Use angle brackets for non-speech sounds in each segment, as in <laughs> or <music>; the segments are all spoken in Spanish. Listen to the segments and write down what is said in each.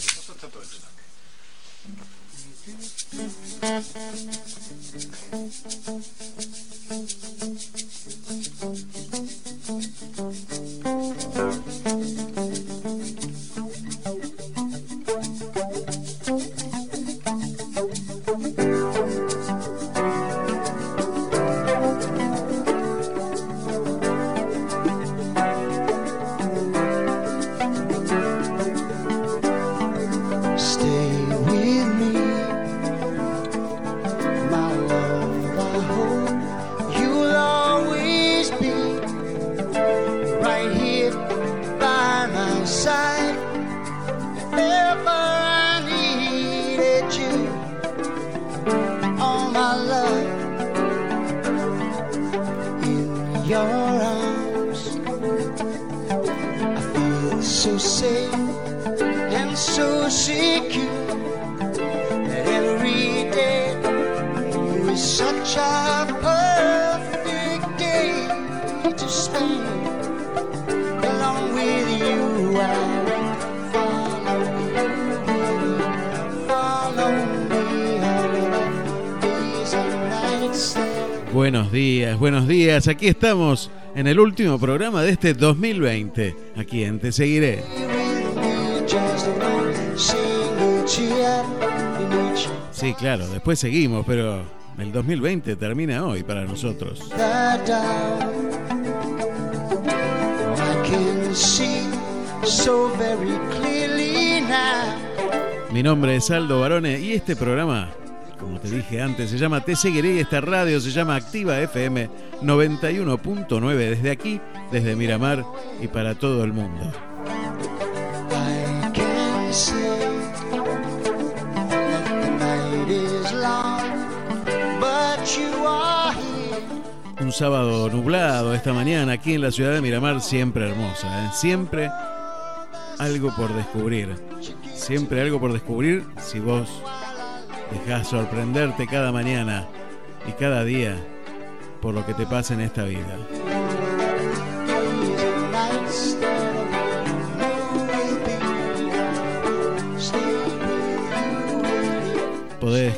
sí. Eso está todo hecho. Stay Aquí estamos en el último programa de este 2020. Aquí en Te Seguiré. Sí, claro, después seguimos, pero el 2020 termina hoy para nosotros. Mi nombre es Aldo Barone y este programa, como te dije antes, se llama Te Seguiré y esta radio se llama Activa FM 91.9 desde aquí, desde Miramar y para todo el mundo. Un sábado nublado esta mañana aquí en la ciudad de Miramar, siempre hermosa, ¿eh? siempre algo por descubrir. Siempre algo por descubrir si vos dejás sorprenderte cada mañana y cada día por lo que te pasa en esta vida.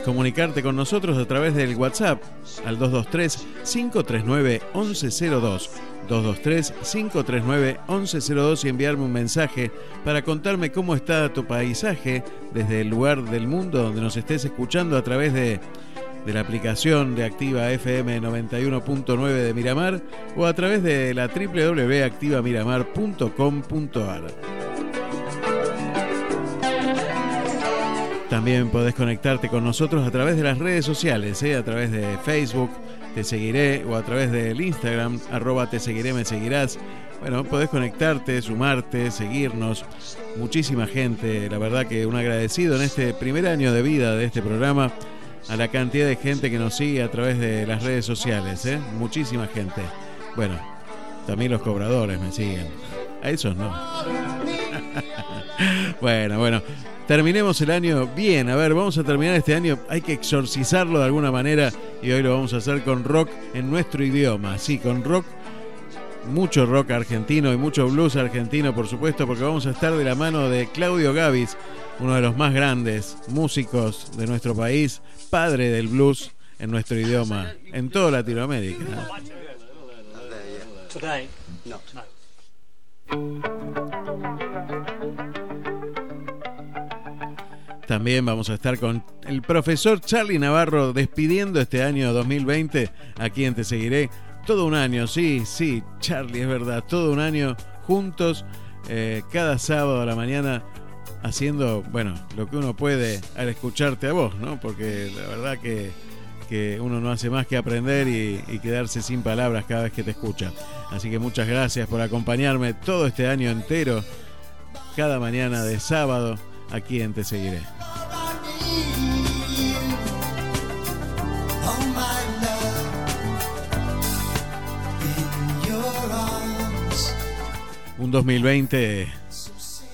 Comunicarte con nosotros a través del WhatsApp al 223-539-1102. 223-539-1102 y enviarme un mensaje para contarme cómo está tu paisaje desde el lugar del mundo donde nos estés escuchando a través de, de la aplicación de Activa FM 91.9 de Miramar o a través de la www.activamiramar.com.ar. También podés conectarte con nosotros a través de las redes sociales, ¿eh? a través de Facebook, te seguiré, o a través del Instagram, arroba te seguiré, me seguirás. Bueno, podés conectarte, sumarte, seguirnos. Muchísima gente, la verdad que un agradecido en este primer año de vida de este programa a la cantidad de gente que nos sigue a través de las redes sociales, ¿eh? Muchísima gente. Bueno, también los cobradores me siguen. A esos no. <laughs> bueno, bueno. Terminemos el año bien. A ver, vamos a terminar este año. Hay que exorcizarlo de alguna manera. Y hoy lo vamos a hacer con rock en nuestro idioma. Sí, con rock. Mucho rock argentino y mucho blues argentino, por supuesto, porque vamos a estar de la mano de Claudio Gavis, uno de los más grandes músicos de nuestro país, padre del blues en nuestro idioma, en toda Latinoamérica. Today? No. También vamos a estar con el profesor Charlie Navarro despidiendo este año 2020. Aquí en Te Seguiré. Todo un año, sí, sí, Charlie, es verdad. Todo un año juntos, eh, cada sábado a la mañana, haciendo, bueno, lo que uno puede al escucharte a vos, ¿no? Porque la verdad que, que uno no hace más que aprender y, y quedarse sin palabras cada vez que te escucha. Así que muchas gracias por acompañarme todo este año entero, cada mañana de sábado, aquí en Te Seguiré. Un 2020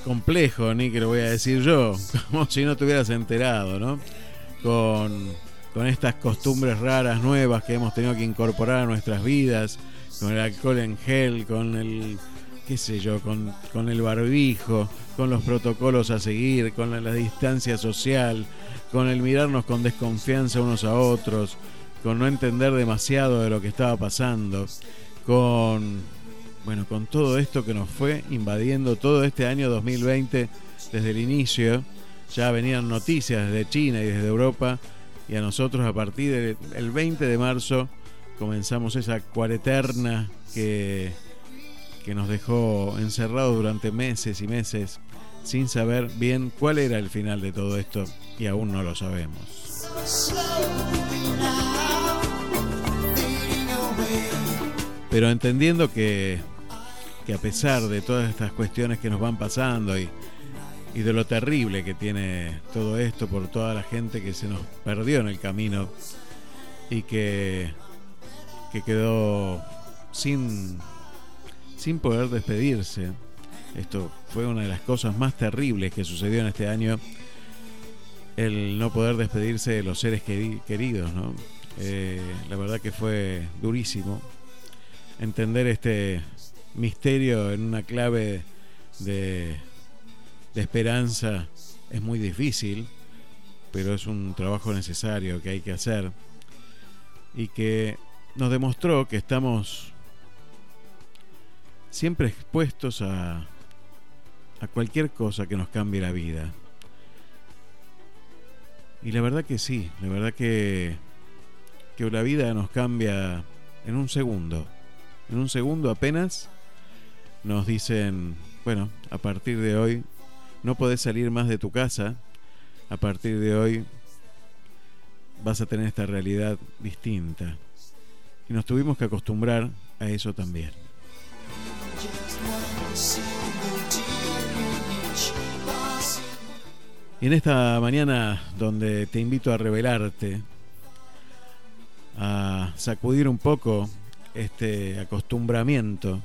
complejo, ni que lo voy a decir yo, <laughs> como si no te hubieras enterado, ¿no? Con, con estas costumbres raras, nuevas que hemos tenido que incorporar a nuestras vidas, con el alcohol en gel, con el, qué sé yo, con, con el barbijo, con los protocolos a seguir, con la, distancia social, con el mirarnos con desconfianza unos a otros, con no entender demasiado de lo que estaba pasando, con bueno, con todo esto que nos fue invadiendo todo este año 2020 desde el inicio, ya venían noticias desde China y desde Europa y a nosotros a partir del 20 de marzo comenzamos esa cuareterna que, que nos dejó encerrados durante meses y meses sin saber bien cuál era el final de todo esto y aún no lo sabemos. Pero entendiendo que, que a pesar de todas estas cuestiones que nos van pasando y, y de lo terrible que tiene todo esto por toda la gente que se nos perdió en el camino y que que quedó sin, sin poder despedirse. Esto fue una de las cosas más terribles que sucedió en este año, el no poder despedirse de los seres queridos, ¿no? Eh, la verdad que fue durísimo entender este misterio en una clave de, de esperanza es muy difícil, pero es un trabajo necesario que hay que hacer y que nos demostró que estamos siempre expuestos a, a cualquier cosa que nos cambie la vida. Y la verdad que sí, la verdad que, que la vida nos cambia en un segundo. En un segundo apenas nos dicen, bueno, a partir de hoy no podés salir más de tu casa, a partir de hoy vas a tener esta realidad distinta. Y nos tuvimos que acostumbrar a eso también. Y en esta mañana donde te invito a revelarte, a sacudir un poco este acostumbramiento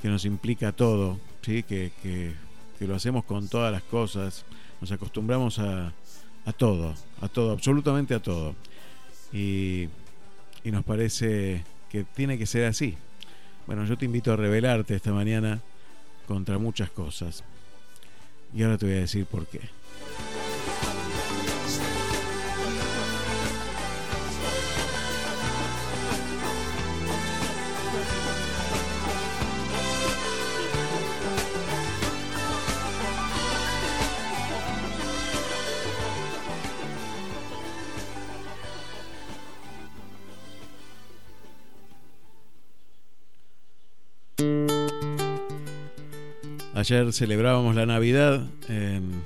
que nos implica todo, ¿sí? que, que, lo hacemos con todas las cosas, nos acostumbramos a, a todo, a todo, absolutamente a todo. Y y nos parece que tiene que ser así. Bueno, yo te invito a revelarte esta mañana contra muchas cosas. Y ahora te voy a decir por qué. Ayer celebrábamos la Navidad en,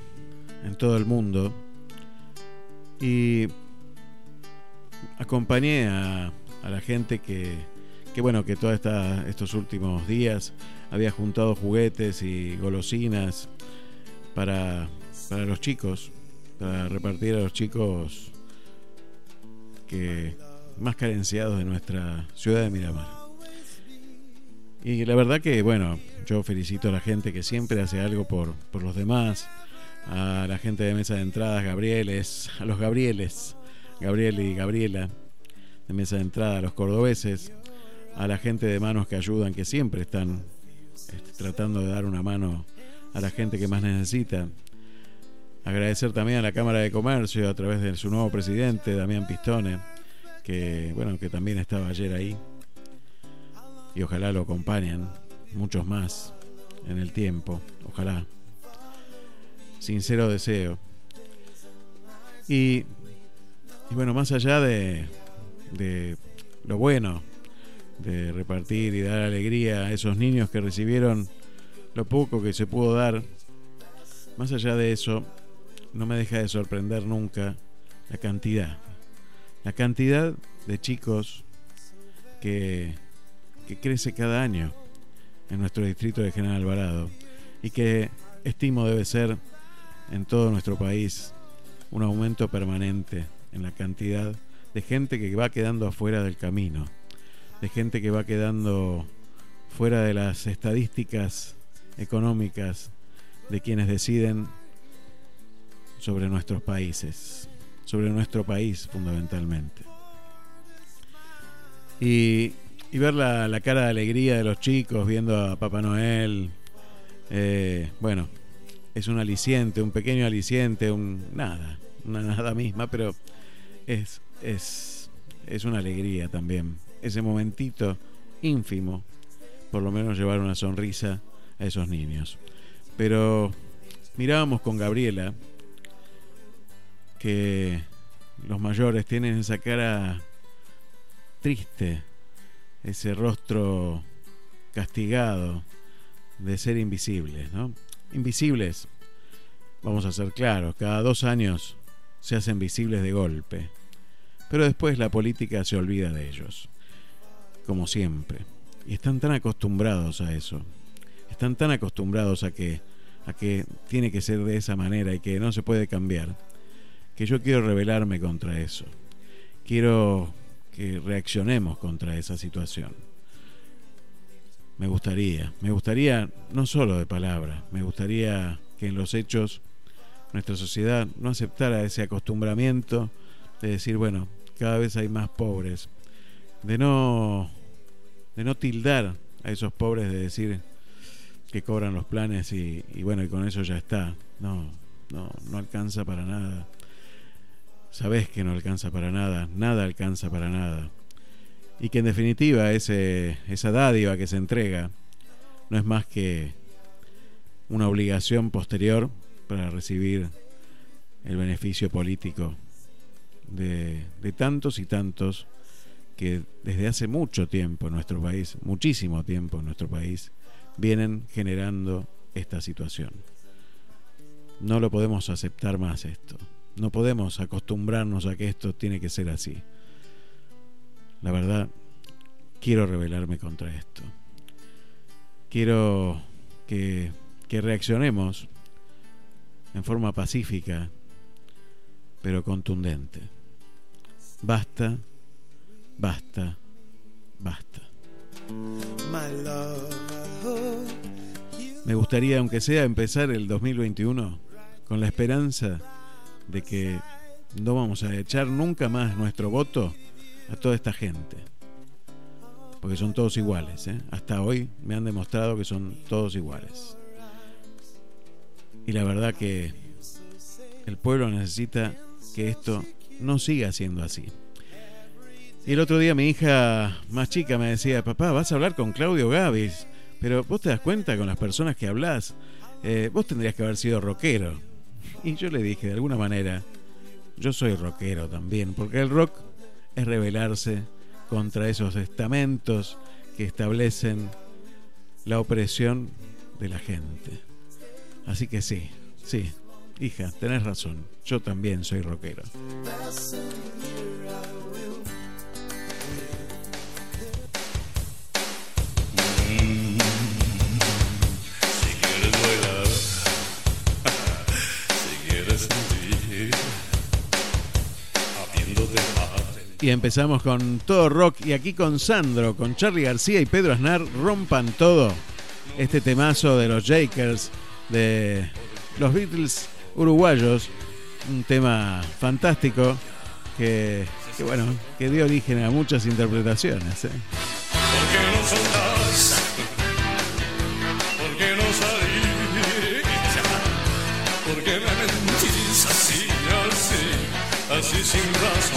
todo el mundo y acompañé a, la gente que, bueno, que todos estos últimos días había juntado juguetes y golosinas para, para los chicos, para repartir a los chicos que más carenciados de nuestra ciudad de Miramar. Y la verdad que, bueno, yo felicito a la gente que siempre hace algo por, por los demás, a la gente de Mesa de Entradas, Gabrieles, a los Gabrieles, Gabriel y Gabriela de Mesa de Entrada, a los cordobeses, a la gente de manos que ayudan, que siempre están este, tratando de dar una mano a la gente que más necesita. Agradecer también a la Cámara de Comercio a través de su nuevo presidente, Damián Pistone, que bueno, que también estaba ayer ahí y ojalá lo acompañen muchos más en el tiempo, ojalá. Sincero deseo. Y, bueno, más allá de, de lo bueno, de repartir y dar alegría a esos niños que recibieron lo poco que se pudo dar, más allá de eso, no me deja de sorprender nunca la cantidad, la cantidad de chicos que que crece cada año en nuestro distrito de General Alvarado y que estimo debe ser en todo nuestro país un aumento permanente en la cantidad de gente que va quedando afuera del camino, de gente que va quedando fuera de las estadísticas económicas de quienes deciden sobre nuestros países, sobre nuestro país fundamentalmente. Y y ver la, cara de alegría de los chicos viendo a Papá Noel Eh, bueno, es un aliciente, un pequeño aliciente, un nada, una nada misma, pero es, es, es una alegría también. Ese momentito ínfimo, por lo menos llevar una sonrisa a esos niños. Pero mirábamos con Gabriela que los mayores tienen esa cara triste, ese rostro castigado de ser invisibles, ¿no? Invisibles, vamos a ser claros, cada dos años se hacen visibles de golpe, pero después la política se olvida de ellos, como siempre, y están tan acostumbrados a eso, están tan acostumbrados a que, a que tiene que ser de esa manera y que no se puede cambiar, que yo quiero rebelarme contra eso, quiero que reaccionemos contra esa situación. Me gustaría, me gustaría no solo de palabra, me gustaría que en los hechos nuestra sociedad no aceptara ese acostumbramiento de decir, bueno, cada vez hay más pobres, de no de no tildar a esos pobres de decir que cobran los planes y, y bueno, y con eso ya está. No, no, no alcanza para nada. Sabes que no alcanza para nada, nada alcanza para nada y que en definitiva ese, esa dádiva que se entrega no es más que una obligación posterior para recibir el beneficio político de, de, tantos y tantos que desde hace mucho tiempo en nuestro país, muchísimo tiempo en nuestro país, vienen generando esta situación. No lo podemos aceptar más esto. No podemos acostumbrarnos a que esto tiene que ser así. La verdad, quiero rebelarme contra esto. Quiero que, que reaccionemos en forma pacífica, pero contundente. Basta, basta, basta. Me gustaría, aunque sea, empezar el 2021 con la esperanza de que no vamos a echar nunca más nuestro voto a toda esta gente. Porque son todos iguales. ¿eh? Hasta hoy me han demostrado que son todos iguales. Y la verdad que el pueblo necesita que esto no siga siendo así. Y el otro día mi hija más chica me decía, papá, vas a hablar con Claudio Gavis, pero vos te das cuenta con las personas que hablas, eh, vos tendrías que haber sido rockero. Y yo le dije, de alguna manera, yo soy rockero también, porque el rock es rebelarse contra esos estamentos que establecen la opresión de la gente. Así que sí, sí, hija, tenés razón, yo también soy rockero. Y empezamos con todo rock y aquí con Sandro, con Charlie García y Pedro Aznar, rompan todo. Este temazo de los Jakers, de los Beatles uruguayos, un tema fantástico que, bueno, que dio origen a muchas interpretaciones. ¿eh? ¿Por qué no soltás? ¿Por qué no salís? ¿Por qué me mentís así, así, así sin razón?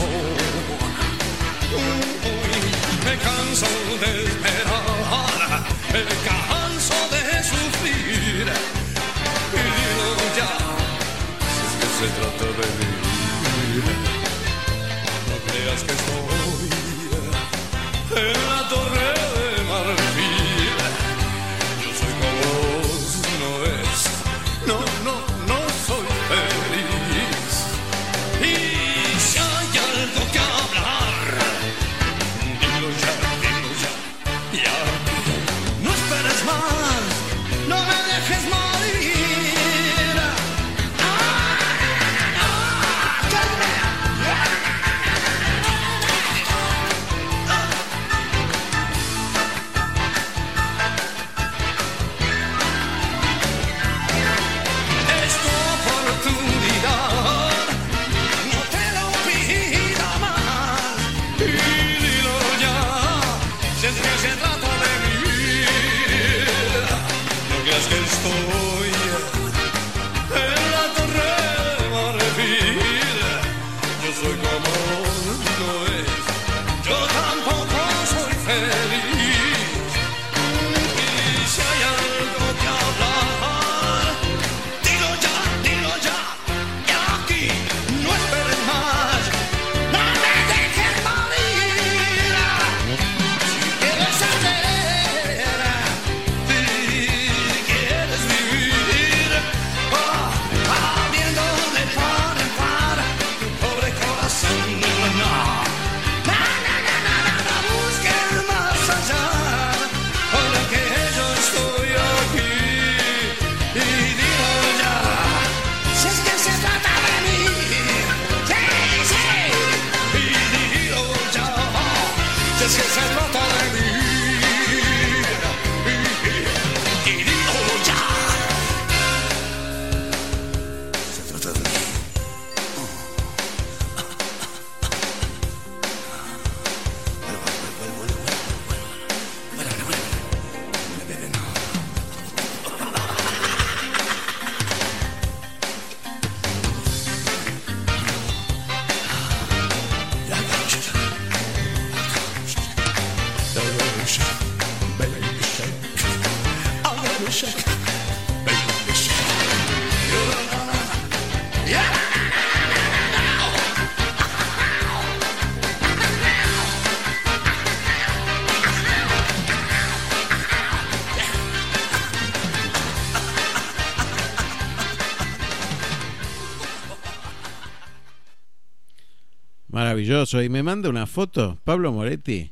Maravilloso. Y me manda una foto, Pablo Moretti.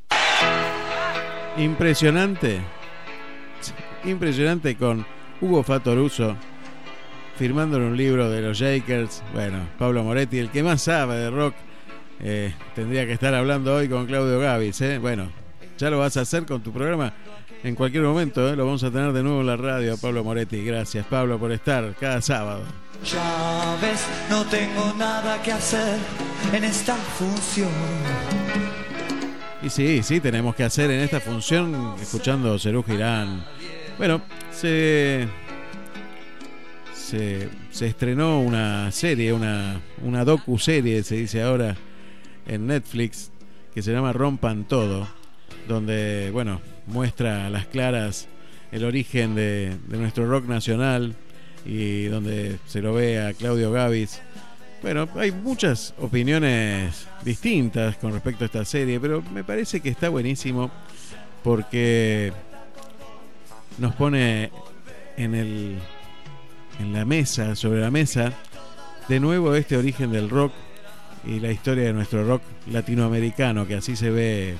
Impresionante. Impresionante con Hugo Fatoruso firmando un libro de los Jakers. Bueno, Pablo Moretti, el que más sabe de rock, eh, tendría que estar hablando hoy con Claudio Gavis. ¿eh? Bueno, ya lo vas a hacer con tu programa en cualquier momento. ¿eh? Lo vamos a tener de nuevo en la radio, Pablo Moretti. Gracias, Pablo, por estar cada sábado. Ya ves, no tengo nada que hacer en esta función. Y sí, sí, tenemos que hacer en esta función, escuchando Cerú Girán. Bueno, se, se, se estrenó una serie, una, una docu-serie, se dice ahora, en Netflix, que se llama Rompan Todo, donde, bueno, muestra a las claras el origen de, de nuestro rock nacional y donde se lo ve a Claudio Gavis. Bueno, hay muchas opiniones distintas con respecto a esta serie, pero me parece que está buenísimo porque nos pone en el en la mesa, sobre la mesa, de nuevo este origen del rock y la historia de nuestro rock latinoamericano, que así se ve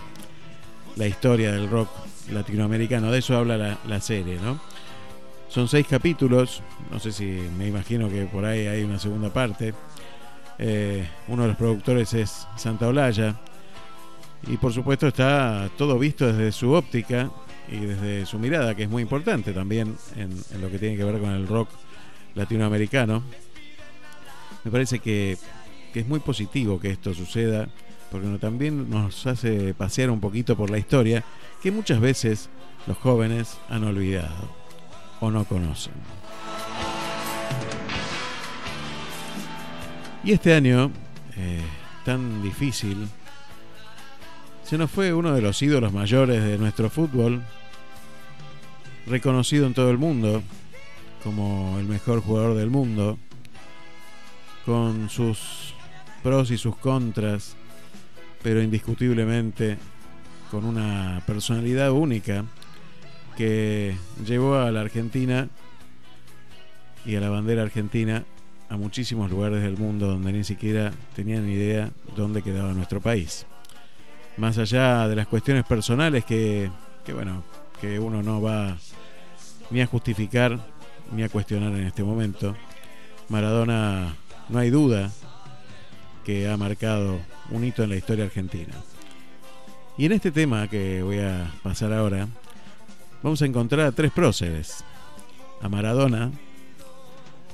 la historia del rock latinoamericano. De eso habla la, la serie, ¿no? Son seis capítulos, no sé si me imagino que por ahí hay una segunda parte. Eh, uno de los productores es Santa Olaya. Y por supuesto está todo visto desde su óptica y desde su mirada, que es muy importante también en, lo que tiene que ver con el rock latinoamericano. Me parece que, es muy positivo que esto suceda, porque también nos hace pasear un poquito por la historia que muchas veces los jóvenes han olvidado o no conocen. Y este año, eh, tan difícil, se nos fue uno de los ídolos mayores de nuestro fútbol, reconocido en todo el mundo como el mejor jugador del mundo, con sus pros y sus contras, pero indiscutiblemente con una personalidad única que llevó a la Argentina y a la bandera argentina a muchísimos lugares del mundo donde ni siquiera tenían idea dónde quedaba nuestro país. Más allá de las cuestiones personales que, bueno, que uno no va ni a justificar ni a cuestionar en este momento, Maradona no hay duda que ha marcado un hito en la historia argentina. Y en este tema que voy a pasar ahora, vamos a encontrar a tres próceres. A Maradona,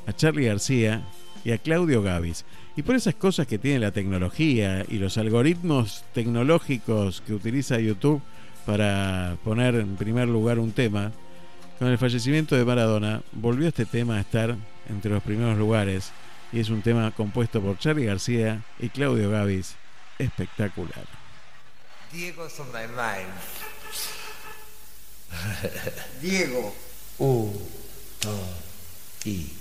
a Charlie García y a Claudio Gavis. Y por esas cosas que tiene la tecnología y los algoritmos tecnológicos que utiliza YouTube para poner en primer lugar un tema, con el fallecimiento de Maradona volvió este tema a estar entre los primeros lugares y es un tema compuesto por Charlie García y Claudio Gavis, espectacular. Diego's on. <laughs> Diego. Un, dos, y.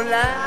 en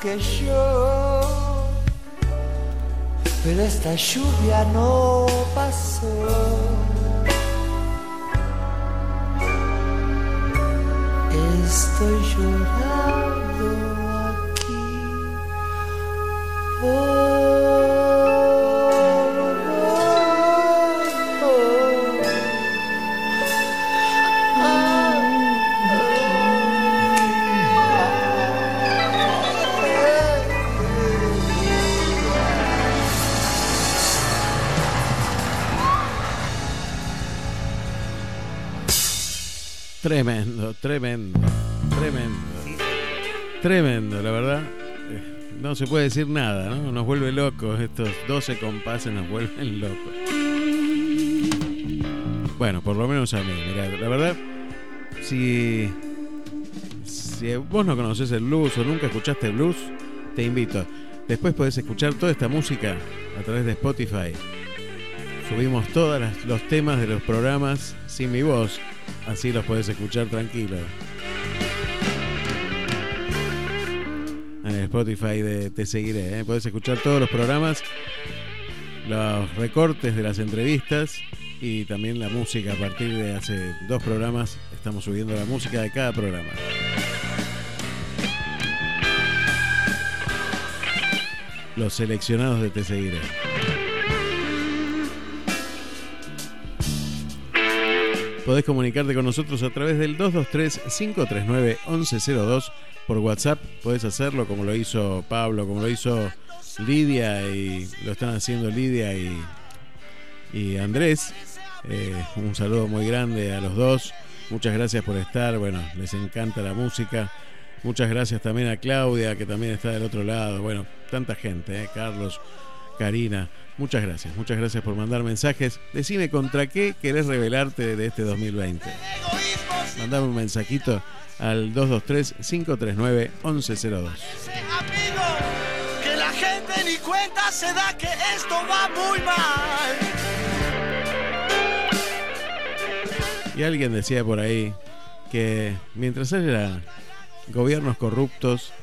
que yo, pero esta lluvia no pasó. Estoy llorando Tremendo, tremendo, tremendo. La verdad. Eh, No se puede decir nada, ¿no? Nos vuelve locos. Estos 12 compases nos vuelven locos. Bueno, por lo menos a mí. Mirá, la verdad, si, si vos no conoces el blues o nunca escuchaste blues, te invito. Después podés escuchar toda esta música a través de Spotify. Subimos todos los temas de los programas sin mi voz, así los podés escuchar tranquilo. En el Spotify de Te Seguiré, ¿eh? podés escuchar todos los programas, los recortes de las entrevistas y también la música. A partir de hace dos programas estamos subiendo la música de cada programa. Los seleccionados de Te Seguiré. Podés comunicarte con nosotros a través del 223-539-1102 por WhatsApp. Podés hacerlo como lo hizo Pablo, como lo hizo Lidia y lo están haciendo Lidia y, y Andrés. Eh, un saludo muy grande a los dos. Muchas gracias por estar. Bueno, les encanta la música. Muchas gracias también a Claudia, que también está del otro lado. Bueno, tanta gente, ¿eh? Carlos, Karina. Muchas gracias, muchas gracias por mandar mensajes. Decime contra qué querés rebelarte de este 2020. Mandame un mensajito al 223-539-1102. Ese amigo que la gente ni cuenta se da que esto va muy mal. Y alguien decía por ahí que mientras haya gobiernos corruptos,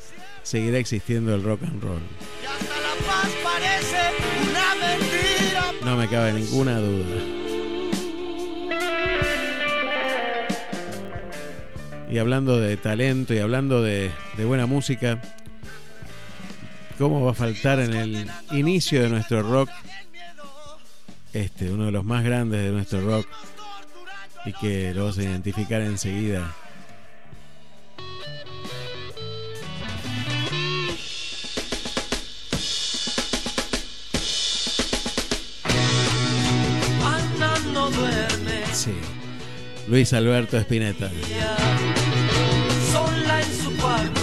seguirá existiendo el rock and roll. Y hasta la paz parece. No me cabe ninguna duda. Y hablando de talento y hablando de, buena música, ¿cómo va a faltar en el inicio de nuestro rock? Este, uno de los más grandes de nuestro rock y que lo vas a identificar enseguida. Sí. Luis Alberto cuarto.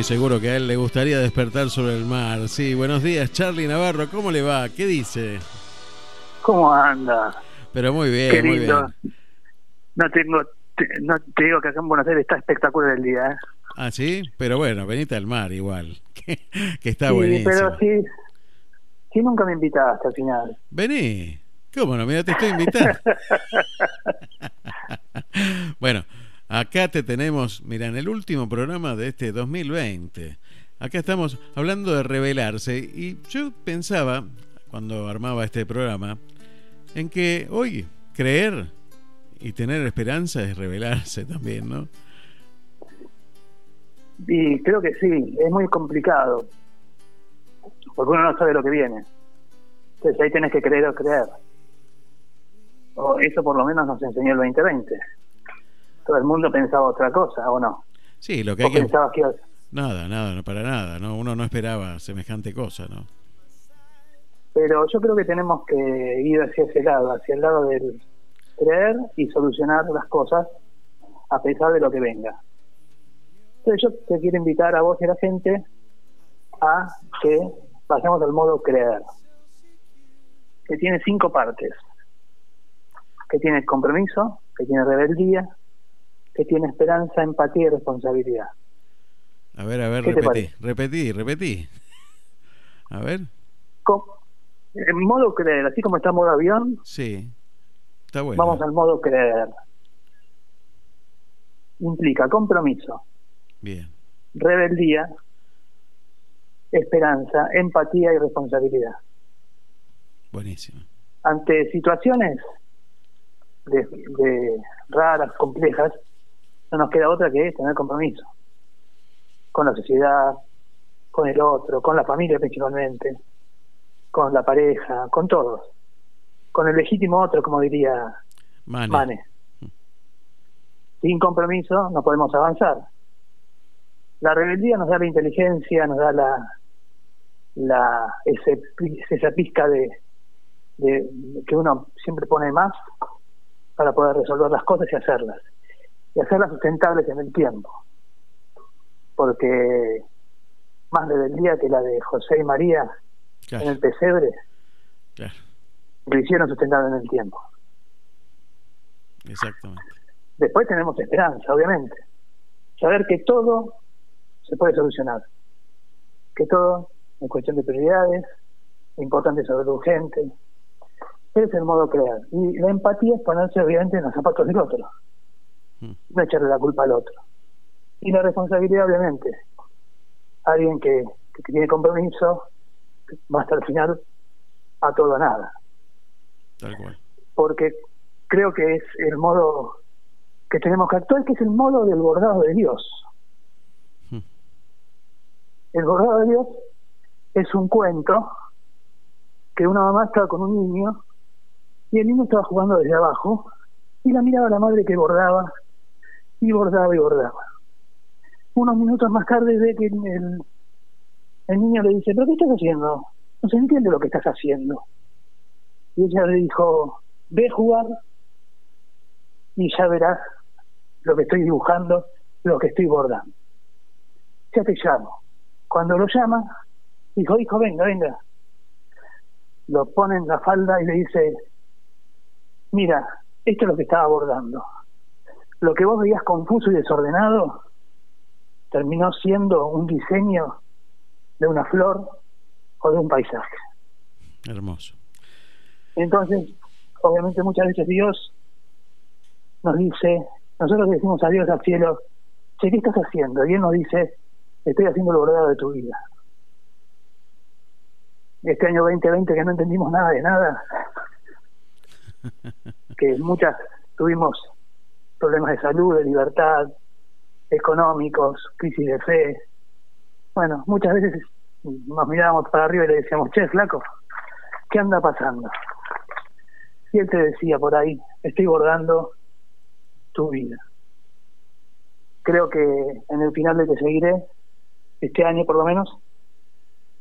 Estoy seguro que a él le gustaría despertar sobre el mar. Sí, buenos días, Charlie Navarro. ¿Cómo le va? ¿Qué dice? ¿Cómo anda? Pero muy bien, Qué muy lindo. bien. No tengo, te, no te digo que acá en Buenos Aires está espectacular el día. ¿eh? Ah, sí, pero bueno, venite al mar igual. <laughs> Que, que está sí, buenísimo. pero sí, sí nunca me invitaste al final. Vení. ¿Cómo no? Mira, te estoy invitando. <laughs> <laughs> bueno, acá te tenemos, mira, en el último programa de este 2020. Acá estamos hablando de revelarse y yo pensaba, cuando armaba este programa, en que hoy creer y tener esperanza es revelarse también, ¿no? Y creo que sí, es muy complicado. Porque uno no sabe lo que viene. Entonces ahí tenés que creer o creer. O eso por lo menos nos enseñó el 2020. Todo el mundo pensaba otra cosa, ¿o no? Sí, lo que hay que... pensabas que ibas- Nada, nada, no para nada, ¿no? Uno no esperaba semejante cosa, ¿no? Pero yo creo que tenemos que ir hacia ese lado, hacia el lado del creer y solucionar las cosas a pesar de lo que venga. Entonces yo te quiero invitar a vos y a la gente a que pasemos al modo creer, que tiene cinco partes, que tiene compromiso, que tiene rebeldía, que tiene esperanza, empatía y responsabilidad. A ver, a ver, ¿Qué te repetí, repetí, repetí. A ver, Co- En modo creer, así como está en modo avión, sí. Está bueno. vamos al modo creer. implica compromiso, Bien. rebeldía, esperanza, empatía y responsabilidad. Buenísimo. Ante situaciones de, de raras, complejas, no nos queda otra que tener compromiso con la sociedad, con el otro, con la familia principalmente, con la pareja, con todos, con el legítimo otro, como diría Mane. Mane. Sin compromiso no podemos avanzar. La rebeldía nos da la inteligencia, nos da la, la ese, esa pizca de, de que uno siempre pone más para poder resolver las cosas y hacerlas. Y hacerlas sustentables en el tiempo. Porque más rebeldía que la de José y María Claro, en el pesebre, claro, lo hicieron sustentable en el tiempo. exactamente. Después tenemos esperanza, obviamente. Saber que todo se puede solucionar. Que todo es cuestión de prioridades, importante lo urgente. Ese es el modo de crear. Y la empatía es ponerse, obviamente, en los zapatos del otro. Mm. No echarle la culpa al otro. Y la responsabilidad, obviamente. Alguien que, que tiene compromiso va hasta el final a todo o nada Tal cual. porque creo que es el modo que tenemos que actuar, que es el modo del bordado de Dios. Hmm. El bordado de Dios es un cuento que una mamá estaba con un niño y el niño estaba jugando desde abajo y la miraba la madre que bordaba y bordaba y bordaba. Unos minutos más tarde ve que el, el niño le dice, ¿pero qué estás haciendo? No se entiende lo que estás haciendo. Y ella le dijo, ve a jugar y ya verás lo que estoy dibujando, lo que estoy bordando. Ya te llamo. Cuando lo llama, dijo, hijo, venga, venga. Lo pone en la falda y le dice, mira, esto es lo que estaba bordando. Lo que vos veías confuso y desordenado terminó siendo un diseño de una flor o de un paisaje. Hermoso. Entonces, obviamente muchas veces Dios nos dice, nosotros le decimos a Dios al cielo, che, ¿qué estás haciendo? Y Él nos dice, estoy haciendo lo bordado de tu vida. Este año 2020 que no entendimos nada de nada, <laughs> que muchas tuvimos problemas de salud, de libertad, económicos, crisis de fe. Bueno, muchas veces nos mirábamos para arriba y le decíamos, che, flaco, ¿qué anda pasando? Y él te decía por ahí, estoy bordando tu vida. Creo que en el final de Te Seguiré, este año por lo menos,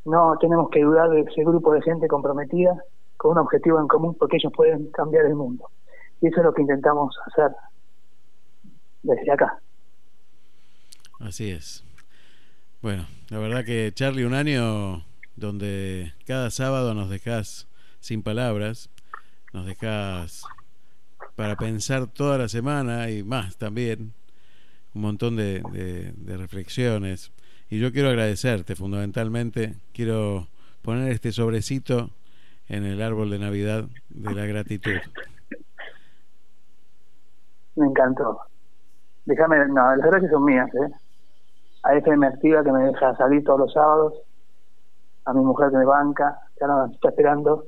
no tenemos que dudar de ese grupo de gente comprometida con un objetivo en común porque ellos pueden cambiar el mundo. Y eso es lo que intentamos hacer desde acá. Así es. Bueno, la verdad que Charlie, un año donde cada sábado nos dejas sin palabras, nos dejas para pensar toda la semana y más también, un montón de, de, de reflexiones. Y yo quiero agradecerte fundamentalmente, quiero poner este sobrecito en el árbol de Navidad de la gratitud. Me encantó. Déjame, no, las gracias son mías, ¿eh? A FM Activa que me deja salir todos los sábados, a mi mujer que me banca, que ahora nos está esperando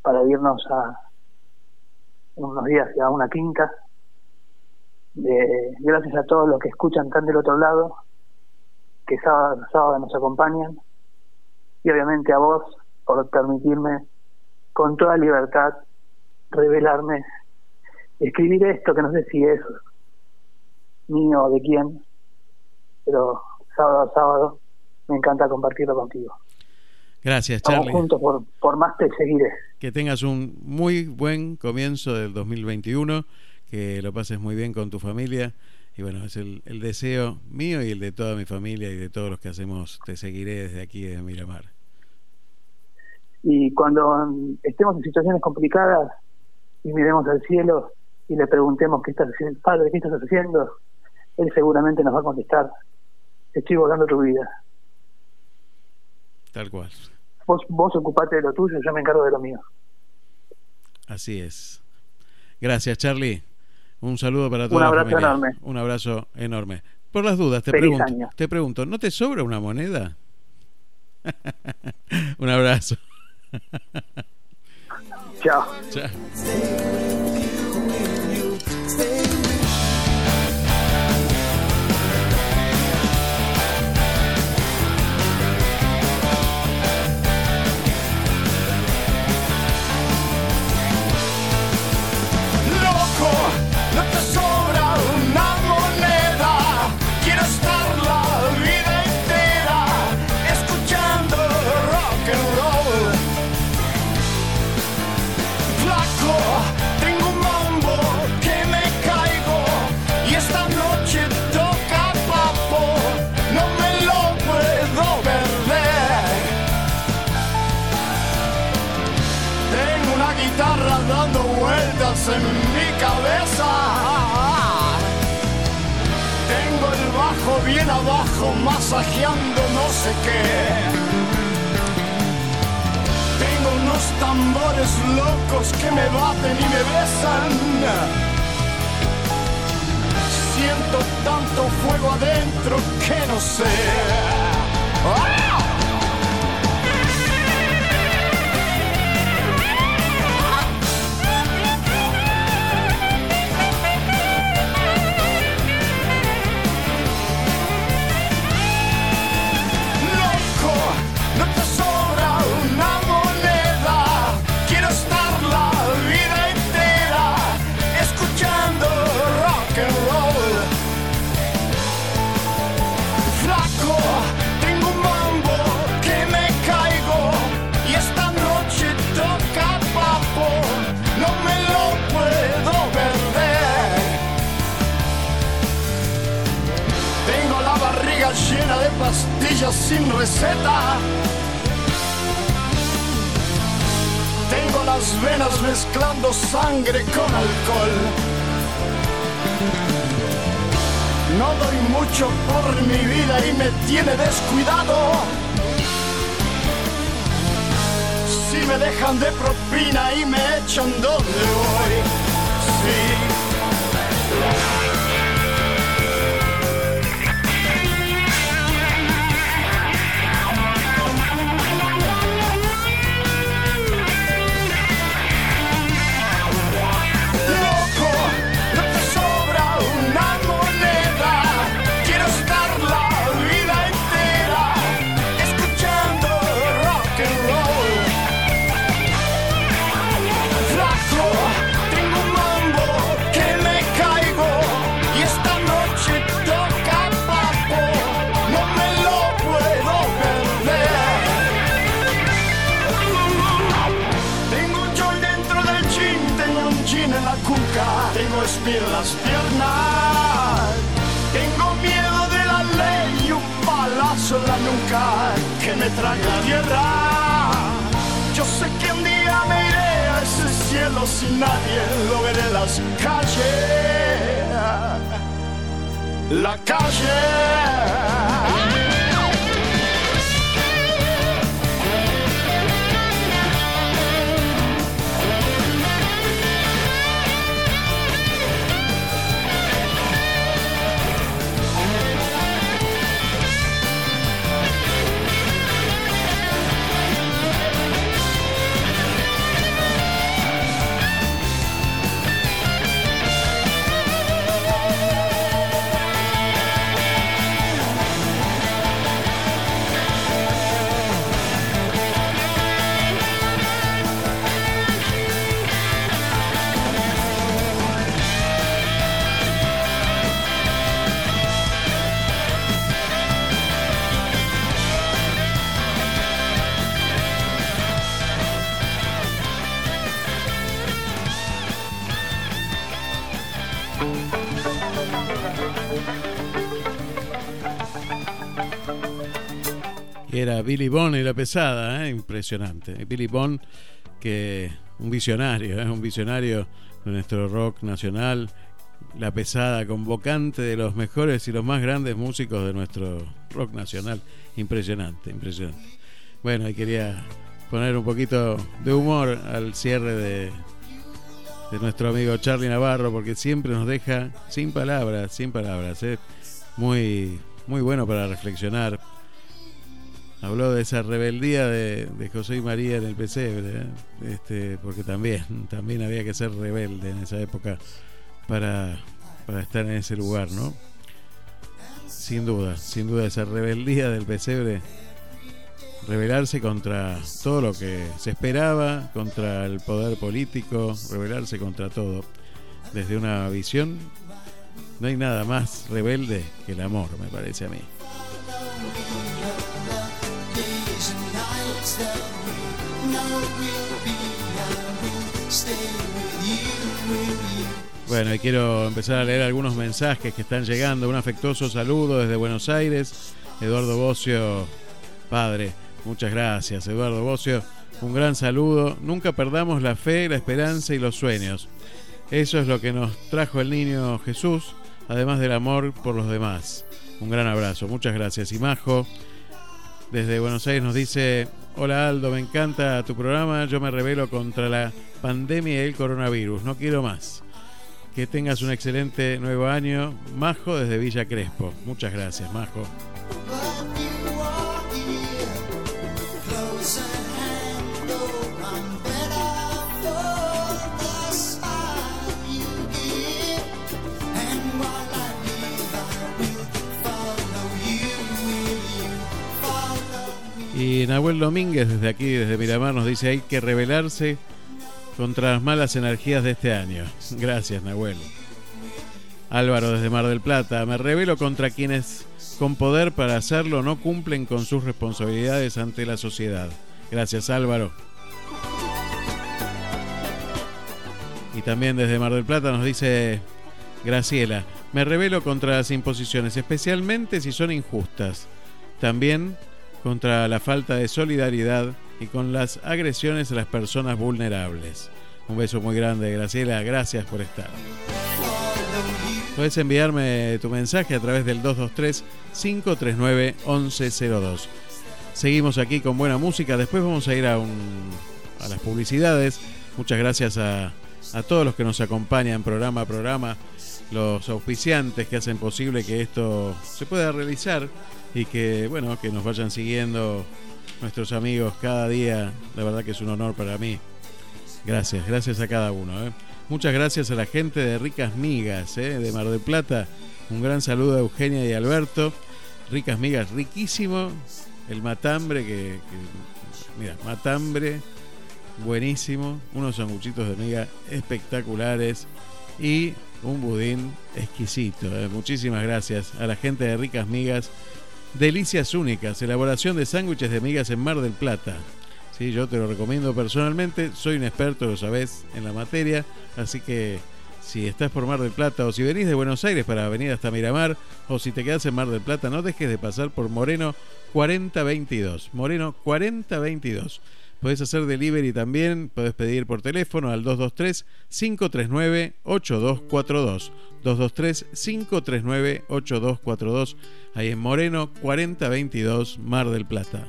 para irnos a unos días a una quinta. Gracias a todos los que escuchan tan del otro lado, que sábado, sábado nos acompañan, y obviamente a vos por permitirme con toda libertad revelarme, escribir esto que no sé si es mío o de quién, pero sábado a sábado me encanta compartirlo contigo. Gracias, Charlie. juntos por, por más te seguiré. Que tengas un muy buen comienzo del 2021, que lo pases muy bien con tu familia. Y bueno, es el, el deseo mío y el de toda mi familia y de todos los que hacemos Te Seguiré desde aquí, desde Miramar. Y cuando estemos en situaciones complicadas y miremos al cielo y le preguntemos qué estás haciendo, padre, qué estás haciendo, él seguramente nos va a contestar, estoy volando tu vida. Tal cual. Vos, vos ocupate de lo tuyo, yo me encargo de lo mío. Así es. Gracias, Charlie. Un saludo para toda Un abrazo enorme. Un abrazo enorme. Por las dudas, te Feliz pregunto, año. te pregunto, ¿no te sobra una moneda? <laughs> Un abrazo. Chao. Chao. En mi cabeza. Tengo el bajo bien abajo masajeando no sé qué. Tengo unos tambores locos que me baten y me besan. Siento tanto fuego adentro que no sé. ¡Ah! Pastillas sin receta. Tengo las venas mezclando sangre con alcohol. No doy mucho por mi vida y me tiene descuidado. Si me dejan de propina y me echan donde voy. Sí. En la cuca, tengo speed en las piernas. Tengo miedo de la ley y un palazo en la nuca que me traga tierra. Yo sé que un día me iré a ese cielo sin nadie, lo veré en las calles. La calle. Era Billy Bond y la pesada, ¿eh? impresionante. Billy Bond, que un visionario, ¿eh? un visionario de nuestro rock nacional, la pesada, convocante de los mejores y los más grandes músicos de nuestro rock nacional. Impresionante, impresionante. Bueno, y quería poner un poquito de humor al cierre de, de nuestro amigo Charlie Navarro, porque siempre nos deja sin palabras, sin palabras. ¿eh? Muy, muy bueno para reflexionar. Habló de esa rebeldía de, José y María en el pesebre, ¿eh? este, porque también, también había que ser rebelde en esa época para, para estar en ese lugar, ¿no? Sin duda, sin duda esa rebeldía del pesebre rebelarse contra todo lo que se esperaba, contra el poder político, rebelarse contra todo. Desde una visión, no hay nada más rebelde que el amor, me parece a mí. Bueno, y quiero empezar a leer algunos mensajes que están llegando. Un afectuoso saludo desde Buenos Aires. Eduardo Bocio, padre. Muchas gracias, Eduardo Bocio. Un gran saludo. Nunca perdamos la fe, la esperanza y los sueños. Eso es lo que nos trajo el niño Jesús, además del amor por los demás. Un gran abrazo. Muchas gracias. Y Majo, desde Buenos Aires, nos dice: Hola Aldo, me encanta tu programa. Yo me revelo contra la pandemia y el coronavirus. No quiero más. Que tengas un excelente nuevo año. Majo desde Villa Crespo. Muchas gracias, Majo. Y Nahuel Domínguez desde aquí, desde Miramar, nos dice hay que rebelarse contra las malas energías de este año. <laughs> Gracias, Nahuel. Álvaro desde Mar del Plata, me revelo contra quienes con poder para hacerlo no cumplen con sus responsabilidades ante la sociedad. Gracias, Álvaro. Y también desde Mar del Plata nos dice Graciela, me revelo contra las imposiciones, especialmente si son injustas. También contra la falta de solidaridad y con las agresiones a las personas vulnerables. Un beso muy grande, Graciela. Gracias por estar. Puedes enviarme tu mensaje a través del 223-539-1102. Seguimos aquí con buena música. Después vamos a ir a, un, a las publicidades. Muchas gracias a, a todos los que nos acompañan programa a programa, los auspiciantes que hacen posible que esto se pueda realizar y que, bueno, que nos vayan siguiendo nuestros amigos cada día. La verdad que es un honor para mí. Gracias, gracias a cada uno. ¿eh? Muchas gracias a la gente de Ricas Migas, ¿eh? de Mar del Plata. Un gran saludo a Eugenia y Alberto. Ricas Migas, riquísimo. El matambre, que, mira, matambre, buenísimo. Unos sanguchitos de miga espectaculares. Y un budín exquisito. ¿eh? Muchísimas gracias a la gente de Ricas Migas Delicias únicas, elaboración de sándwiches de migas en Mar del Plata. Sí, yo te lo recomiendo personalmente, soy un experto, lo sabés, en la materia, así que si estás por Mar del Plata o si venís de Buenos Aires para venir hasta Miramar o si te quedas en Mar del Plata, no dejes de pasar por Moreno 4022. Moreno 4022. Podés hacer delivery también, podés pedir por teléfono al 223-539-8242. 223-539-8242, ahí en Moreno 4022, Mar del Plata.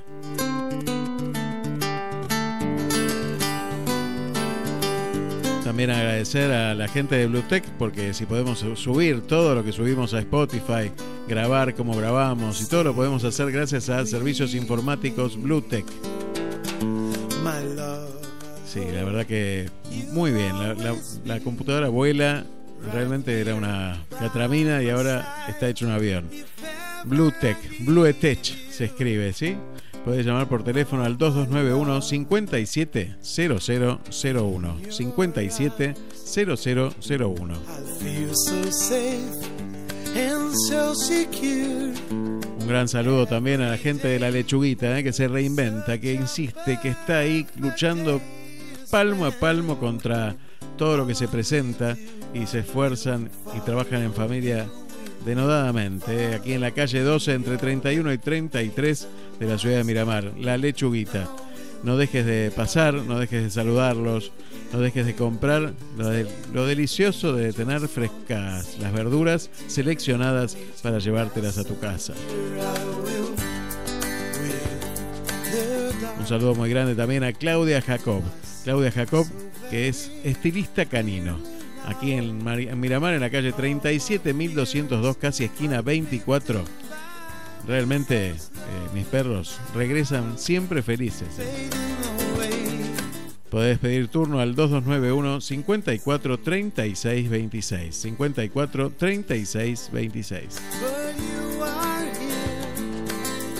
También agradecer a la gente de Bluetech porque si podemos subir todo lo que subimos a Spotify, grabar como grabamos y todo lo podemos hacer gracias a servicios informáticos Bluetech. Sí, la verdad que muy bien. La, la, la, computadora vuela. Realmente era una catramina y ahora está hecho un avión. Bluetech, Bluetech se escribe, ¿sí? Puedes llamar por teléfono al 2291 570001 570001. Un gran saludo también a la gente de la lechuguita, ¿eh? que se reinventa, que insiste, que está ahí luchando palmo a palmo contra todo lo que se presenta y se esfuerzan y trabajan en familia denodadamente. ¿eh? Aquí en la calle 12, entre 31 y 33 de la ciudad de Miramar, la lechuguita. No dejes de pasar, no dejes de saludarlos, no dejes de comprar lo, de, lo, delicioso de tener frescas las verduras seleccionadas para llevártelas a tu casa. Un saludo muy grande también a Claudia Jacob. Claudia Jacob, que es estilista canino. Aquí en Miramar, en la calle 37.202, casi esquina 24. Realmente eh, mis perros regresan siempre felices. Podés pedir turno al 2291 54 36 26. 54 36 26. But you are here,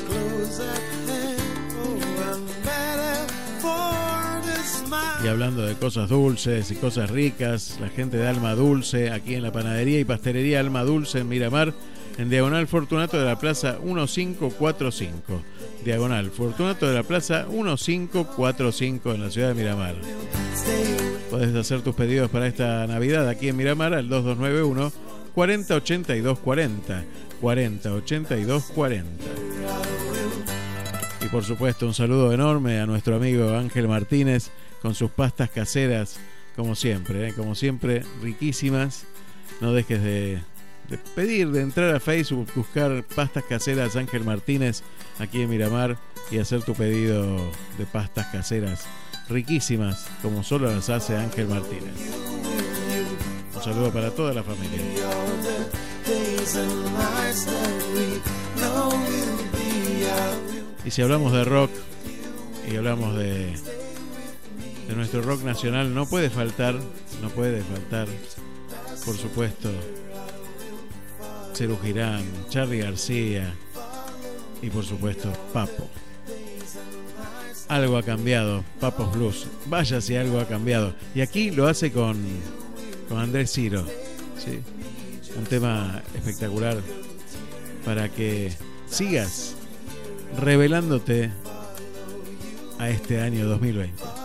close at hand. Oh, I'm better for this smile. Y hablando de cosas dulces y cosas ricas, la gente de Alma Dulce, aquí en la panadería y pastelería Alma Dulce en Miramar, en Diagonal Fortunato de la Plaza 1545. Diagonal Fortunato de la Plaza 1545 en la ciudad de Miramar. Puedes hacer tus pedidos para esta Navidad aquí en Miramar al 2291 4082 40. 4082 40. Y por supuesto, un saludo enorme a nuestro amigo Ángel Martínez con sus pastas caseras, como siempre, ¿eh? como siempre, riquísimas. No dejes de, de pedir, de entrar a Facebook, buscar pastas caseras Ángel Martínez aquí en Miramar y hacer tu pedido de pastas caseras riquísimas, como solo las hace Ángel Martínez. Un saludo para toda la familia. Y si hablamos de rock y hablamos de, de nuestro rock nacional, no puede faltar, no puede faltar, por supuesto, Ceru Girán, Charlie García y por supuesto Papo. Algo ha cambiado, Papos Blues. Vaya si algo ha cambiado. Y aquí lo hace con, con Andrés Ciro. ¿sí? Un tema espectacular para que sigas revelándote a este año 2020.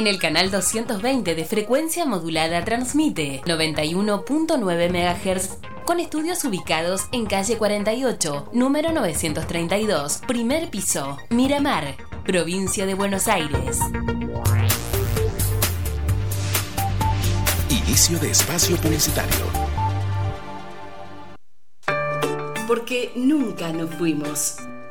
En el canal 220 de frecuencia modulada transmite 91.9 MHz con estudios ubicados en calle 48, número 932, primer piso, Miramar, provincia de Buenos Aires. Inicio de espacio publicitario. Porque nunca nos fuimos.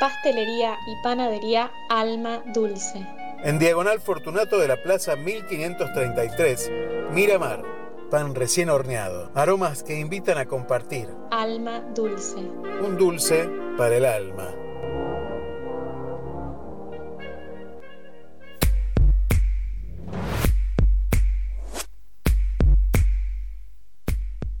Pastelería y panadería Alma Dulce. En Diagonal Fortunato de la Plaza 1533, Miramar. Pan recién horneado. Aromas que invitan a compartir. Alma Dulce. Un dulce para el alma.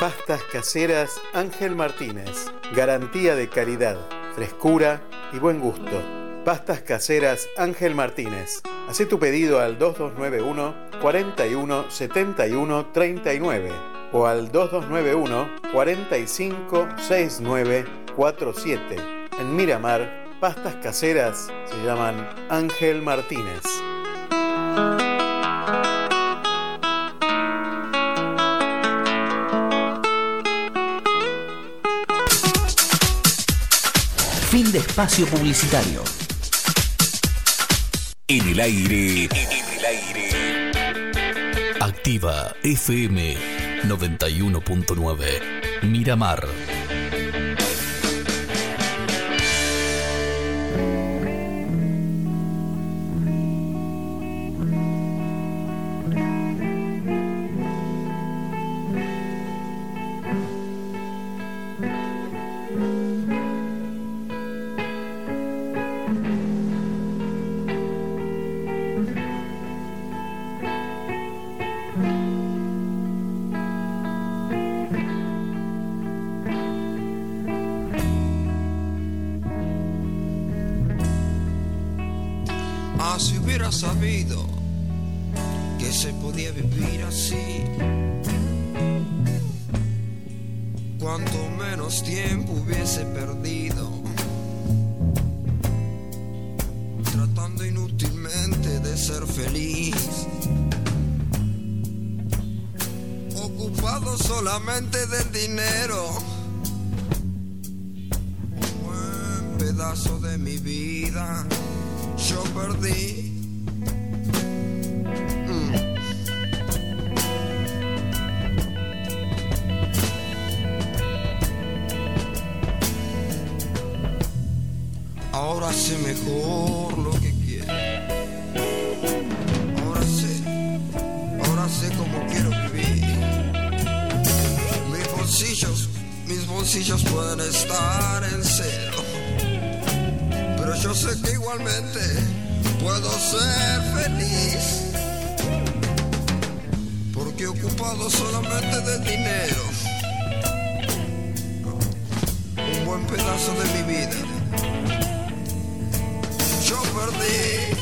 Pastas caseras Ángel Martínez. Garantía de calidad, frescura y buen gusto. Pastas caseras Ángel Martínez. Haz tu pedido al 2291 41 71 39 o al 2291 45 69 47. En Miramar, pastas caseras se llaman Ángel Martínez. Fin de espacio publicitario. En el aire. En el aire. Activa FM 91.9. Miramar. Del dinero. Un buen pedazo de mi vida yo perdí. Mm. Ahora sé mejor bolsillos pueden estar en cero pero yo sé que igualmente puedo ser feliz. Porque preocupado solamente del dinero. Un buen pedazo de mi vida. Yo perdí.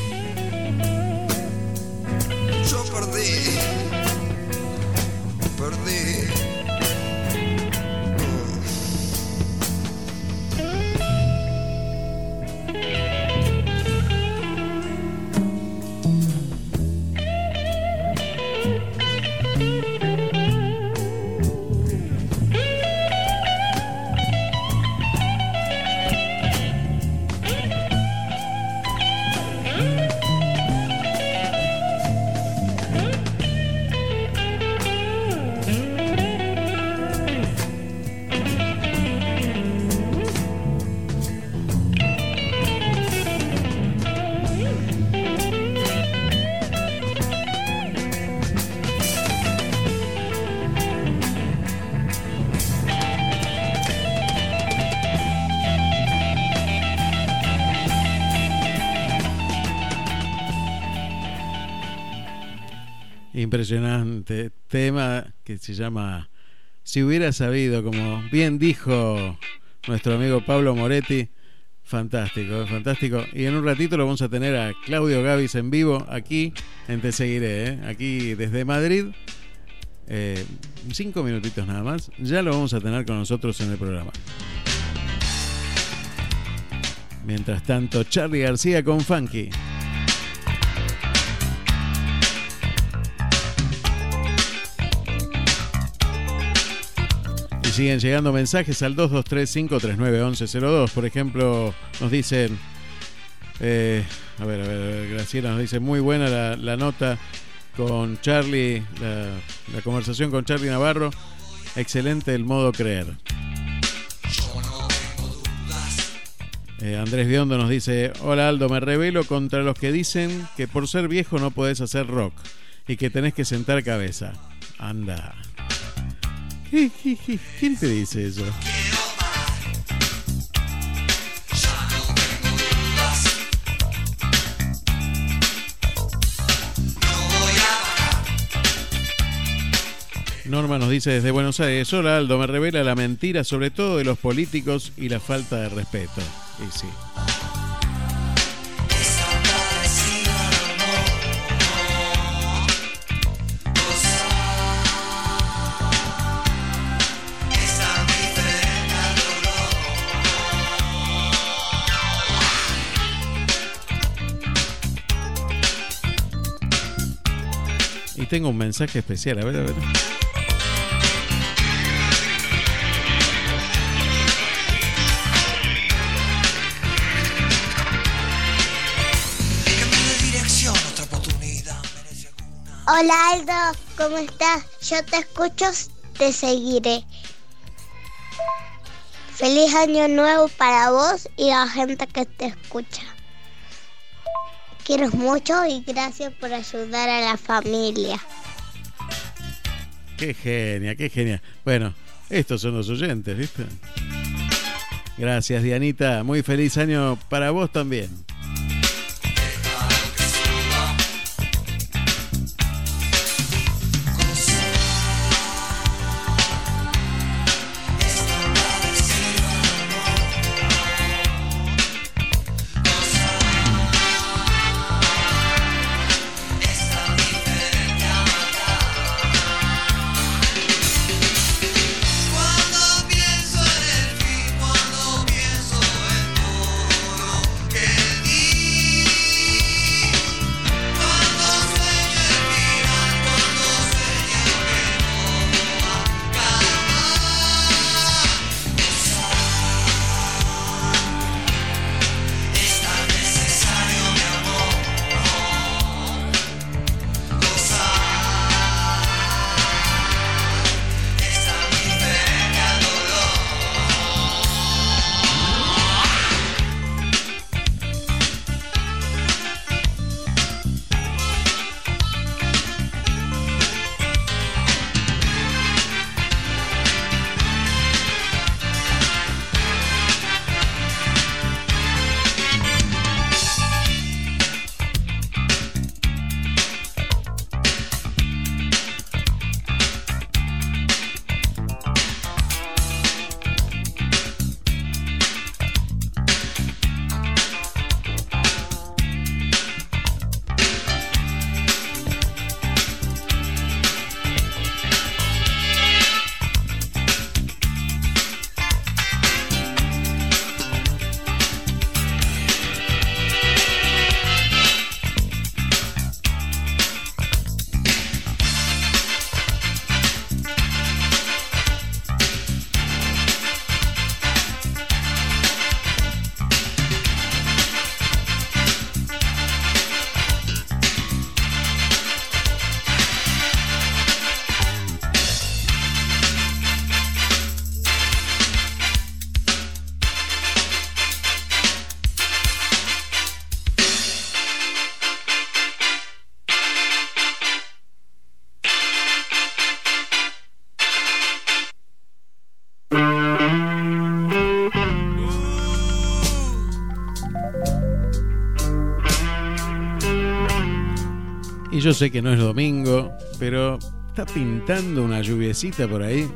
Yo. Perdí. Impresionante tema que se llama Si hubiera sabido, como bien dijo nuestro amigo Pablo Moretti. Fantástico, eh, fantástico. Y en un ratito lo vamos a tener a Claudio Gavis en vivo aquí en Te Seguiré, eh, aquí desde Madrid. Eh, cinco minutitos nada más. Ya lo vamos a tener con nosotros en el programa. Mientras tanto, Charlie García con Funky. Siguen llegando mensajes al 223-539-1102. Por ejemplo, nos dicen. eh, a ver, a ver, Graciela nos dice: Muy buena la, nota con Charlie, la, la conversación con Charlie Navarro. Excelente el modo creer. Eh, Andrés Biondo nos dice: Hola Aldo, me revelo contra los que dicen que por ser viejo no podés hacer rock y que tenés que sentar cabeza. Anda. ¿Quién te dice eso? Norma nos dice desde Buenos Aires, hola Aldo, me revela la mentira sobre todo de los políticos y la falta de respeto. Y sí. Tengo un mensaje especial, a ver, a ver. Hola Aldo, ¿cómo estás? Yo te escucho, te seguiré. Feliz año nuevo para vos y la gente que te escucha. Quiero mucho y gracias por ayudar a la familia. Qué genia, qué genia. Bueno, estos son los oyentes, ¿viste? Gracias, Dianita. Muy feliz año para vos también. Sé que no es domingo, pero está pintando una lluviecita por ahí.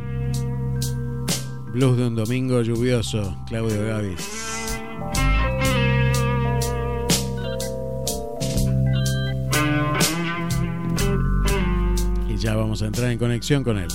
Blues de un domingo lluvioso, Claudio Gavis. Y ya vamos a entrar en conexión con él.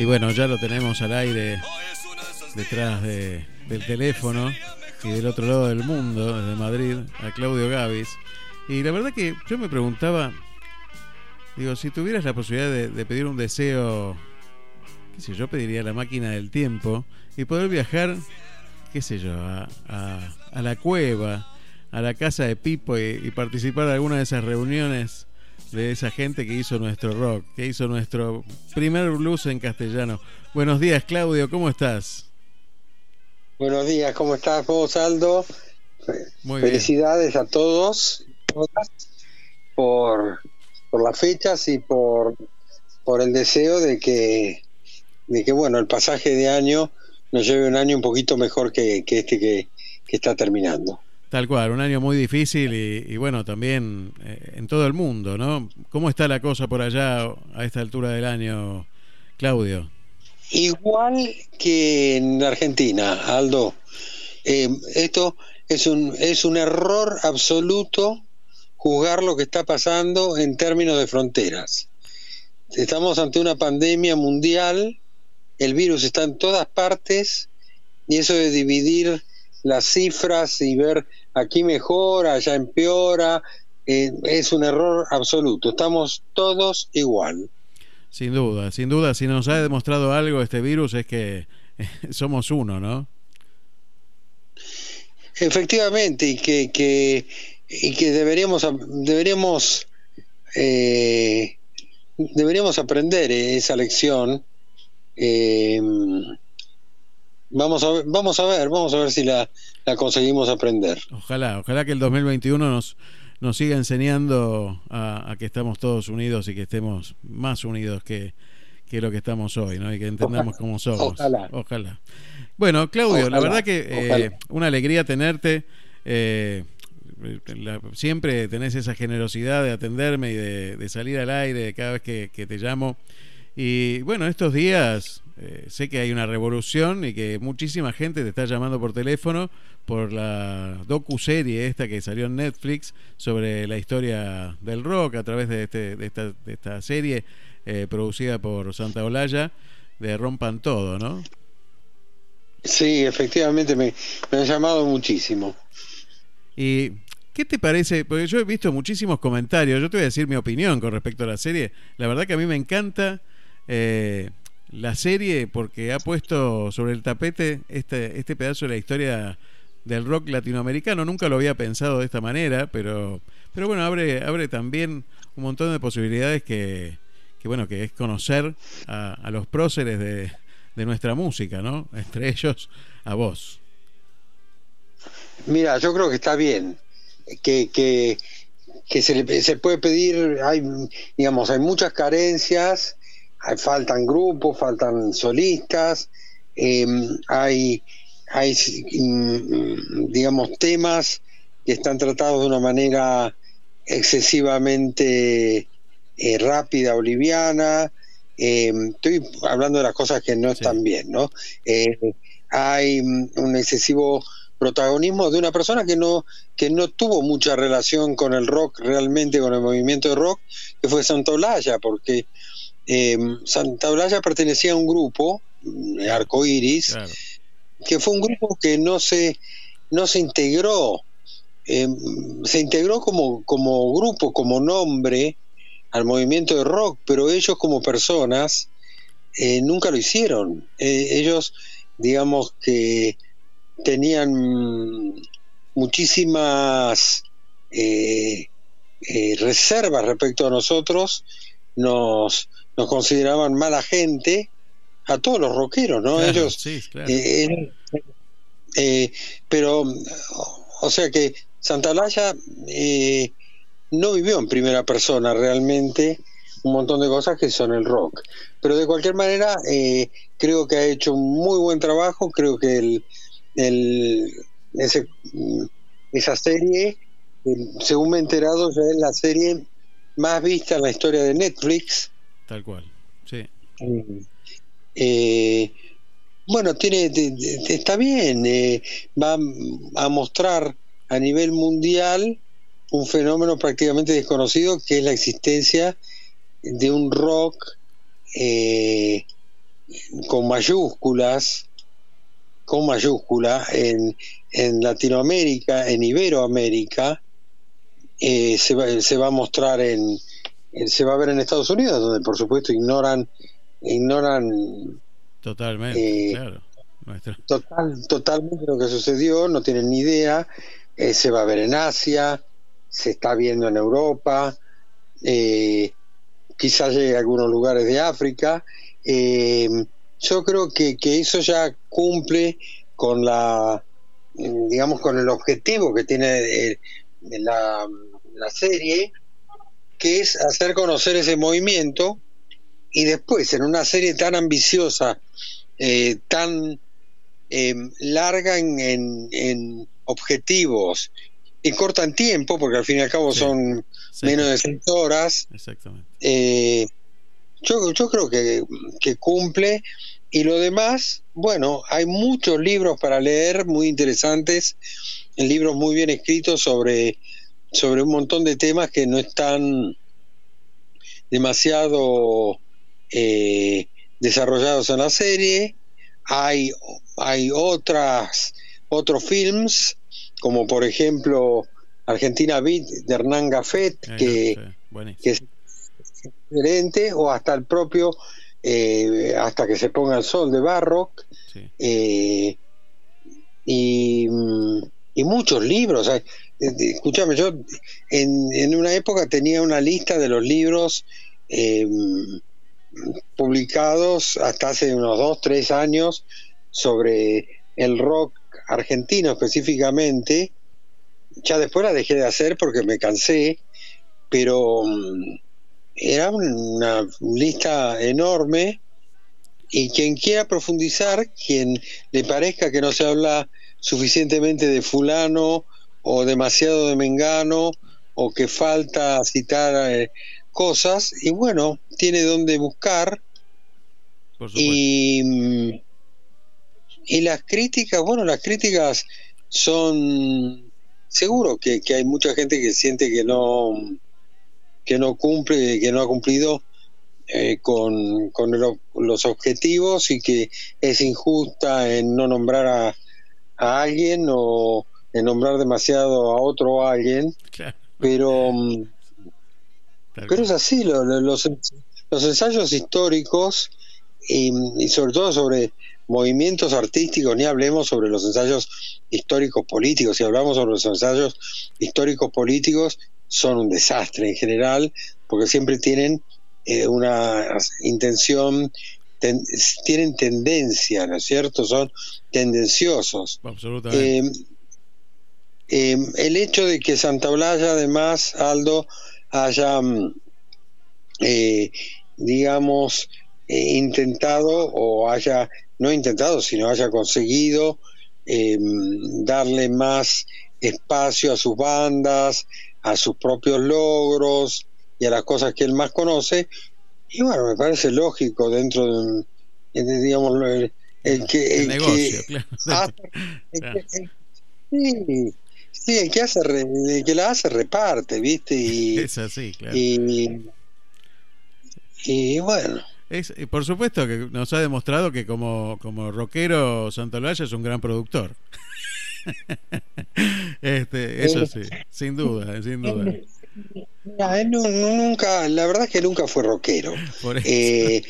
Y bueno, ya lo tenemos al aire detrás de- del teléfono y del otro lado del mundo, desde Madrid, a Claudio Gavis. Y la verdad que yo me preguntaba, digo, si tuvieras la posibilidad de, pedir un deseo, qué sé yo, pediría la máquina del tiempo y poder viajar, qué sé yo, a, a- a la cueva, a la casa de Pipo y, y participar de alguna de esas reuniones de esa gente que hizo nuestro rock, que hizo nuestro primer blues en castellano. Buenos días, Claudio, ¿cómo estás? Buenos días, ¿cómo estás vos, Aldo? Muy bien. Felicidades a todos por, por las fechas y por, por el deseo de que, de que, bueno, el pasaje de año nos lleve un año un poquito mejor que, que este que, que está terminando. Tal cual, un año muy difícil y, bueno, también eh, en todo el mundo, ¿no? ¿Cómo está la cosa por allá a esta altura del año, Claudio? Igual que en Argentina, Aldo. Eh, esto es un, es un error absoluto juzgar lo que está pasando en términos de fronteras. Estamos ante una pandemia mundial, el virus está en todas partes y eso de dividir las cifras y ver aquí mejora, allá empeora, eh, es un error absoluto. Estamos todos igual. Sin duda, sin duda, si nos ha demostrado algo este virus es que somos uno, ¿no? Efectivamente, y que, que, y que deberíamos, deberíamos, eh, deberíamos aprender esa lección. Eh, vamos, a ver, vamos a ver, vamos a ver si la, la conseguimos aprender. Ojalá, ojalá que el 2021 nos, nos siga enseñando a, a que estamos todos unidos y que estemos más unidos que, que lo que estamos hoy, ¿no? Y que entendamos cómo somos. Ojalá. Ojalá. Bueno, Claudio, la verdad que eh, una alegría tenerte. eh, la- siempre tenés esa generosidad de atenderme y de, de salir al aire cada vez que, que te llamo. Y bueno, estos días eh, sé que hay una revolución y que muchísima gente te está llamando por teléfono por la docu-serie esta que salió en Netflix sobre la historia del rock a través de, este, de, esta, de esta serie eh, producida por Santa Olalla de Rompan Todo, ¿no? Sí, efectivamente me, me han llamado muchísimo. ¿Y qué te parece? Porque yo he visto muchísimos comentarios, yo te voy a decir mi opinión con respecto a la serie. La verdad que a mí me encanta eh, la serie porque ha puesto sobre el tapete este, este pedazo de la historia del rock latinoamericano. Nunca lo había pensado de esta manera, pero, pero bueno, abre, abre también un montón de posibilidades que, que bueno, que es conocer a, a los próceres de, de nuestra música, ¿no? <laughs> Entre ellos a vos. Mira, yo creo que está bien, que, que, que se, le- se puede pedir, hay, digamos, hay muchas carencias, faltan grupos, faltan solistas, eh, hay, hay, mm, digamos, temas que están tratados de una manera excesivamente eh, rápida o liviana. Eh, estoy hablando de las cosas que no están bien, ¿no? Eh, hay mm, un excesivo protagonismo de una persona que no que no tuvo mucha relación con el rock realmente con el movimiento de rock que fue Santa Olaya porque eh, Santa Olaya pertenecía a un grupo mm, Arcoiris que fue un grupo que no se no se integró eh, se integró como como grupo como nombre al movimiento de rock pero ellos como personas eh, nunca lo hicieron. Eh, ellos digamos que tenían muchísimas eh, reservas respecto a nosotros, nos, nos consideraban mala gente a todos los rockeros, ¿no? Claro, Ellos, sí, claro. eh, eran- eh, pero, o sea que Santalaya eh, no vivió en primera persona realmente un montón de cosas que son el rock. Pero de cualquier manera, eh, creo que ha hecho un muy buen trabajo, creo que el, el- ese, mm, esa serie, eh, según me he enterado, ya es la serie más vista en la historia de Netflix. Tal cual. Sí. Eh, bueno, tiene, está bien, eh, va a mostrar a nivel mundial un fenómeno prácticamente desconocido que es la existencia de un rock eh, con mayúsculas, con mayúscula en, en Latinoamérica, en Iberoamérica, eh, se, va, se va a mostrar en- se va a ver en Estados Unidos, donde por supuesto ignoran ignoran Totalmente, Eh, claro. Total, totalmente lo que sucedió, no tienen ni idea, eh, se va a ver en Asia, se está viendo en Europa, eh, quizás llegue a algunos lugares de África. eh, yo creo que, que eso ya cumple con la, digamos, con el objetivo que tiene eh, la, la serie, que es hacer conocer ese movimiento y después en una serie tan ambiciosa, eh, tan eh, larga en, en- en objetivos y corta en tiempo, porque al fin y al cabo son menos de seis horas, Exactamente. eh, yo, yo creo que, que cumple. Y lo demás, bueno, hay muchos libros para leer, muy interesantes, libros muy bien escritos sobre, sobre un montón de temas que no están demasiado eh, desarrollados en la serie. Hay, hay otras, otros films, como por ejemplo Argentina Beat de Hernán Gafet, que, que es excelente, o hasta el propio eh, Hasta que se ponga el sol de Barrock. Eh, y, y muchos libros. eh, Escúchame, yo en, una época tenía una lista de los libros eh, publicados hasta hace unos dos, tres años sobre el rock argentino específicamente. Ya después la dejé de hacer porque me cansé, pero mm, era una lista enorme y quien quiera profundizar, quien le parezca que no se habla suficientemente de fulano o demasiado de mengano o que falta citar eh, cosas, y bueno, tiene donde buscar. Y, y las críticas, bueno, las críticas son seguro que, que hay mucha gente que siente que no que no cumple, que no ha cumplido eh, con, con el los objetivos y que es injusta en no nombrar a, a alguien o en nombrar demasiado a otro alguien, pero mm, pero es así, lo- lo- los, los ensayos históricos y, y sobre todo sobre movimientos artísticos, ni hablemos sobre los ensayos históricos políticos, si hablamos sobre los ensayos históricos políticos, son un desastre en general, porque siempre tienen eh, una intención, ten- tienen tendencia, ¿no es cierto? Son tendenciosos. Absolutamente. Eh, eh, el hecho de que Santa Olaya, además, Aldo, haya, mm, eh, digamos, eh, intentado o haya, no intentado, sino haya conseguido eh, darle más espacio a sus bandas, a sus propios logros y a las cosas que él más conoce. Y bueno, me parece lógico dentro de, un- de, digamos, el, el que, El el negocio, <laughs> <laughs> que claro. el que- Sí, sí, el que, hace el que la hace reparte, ¿viste? Y, <laughs> Es así, claro. y, y bueno, Es, y por supuesto que nos ha demostrado que como, como rockero Santolaya es un gran productor. <laughs> este, eso sí, sin duda, sin duda. él nu- nu- nunca, la verdad es que nunca fue rockero. Por eso. Eh,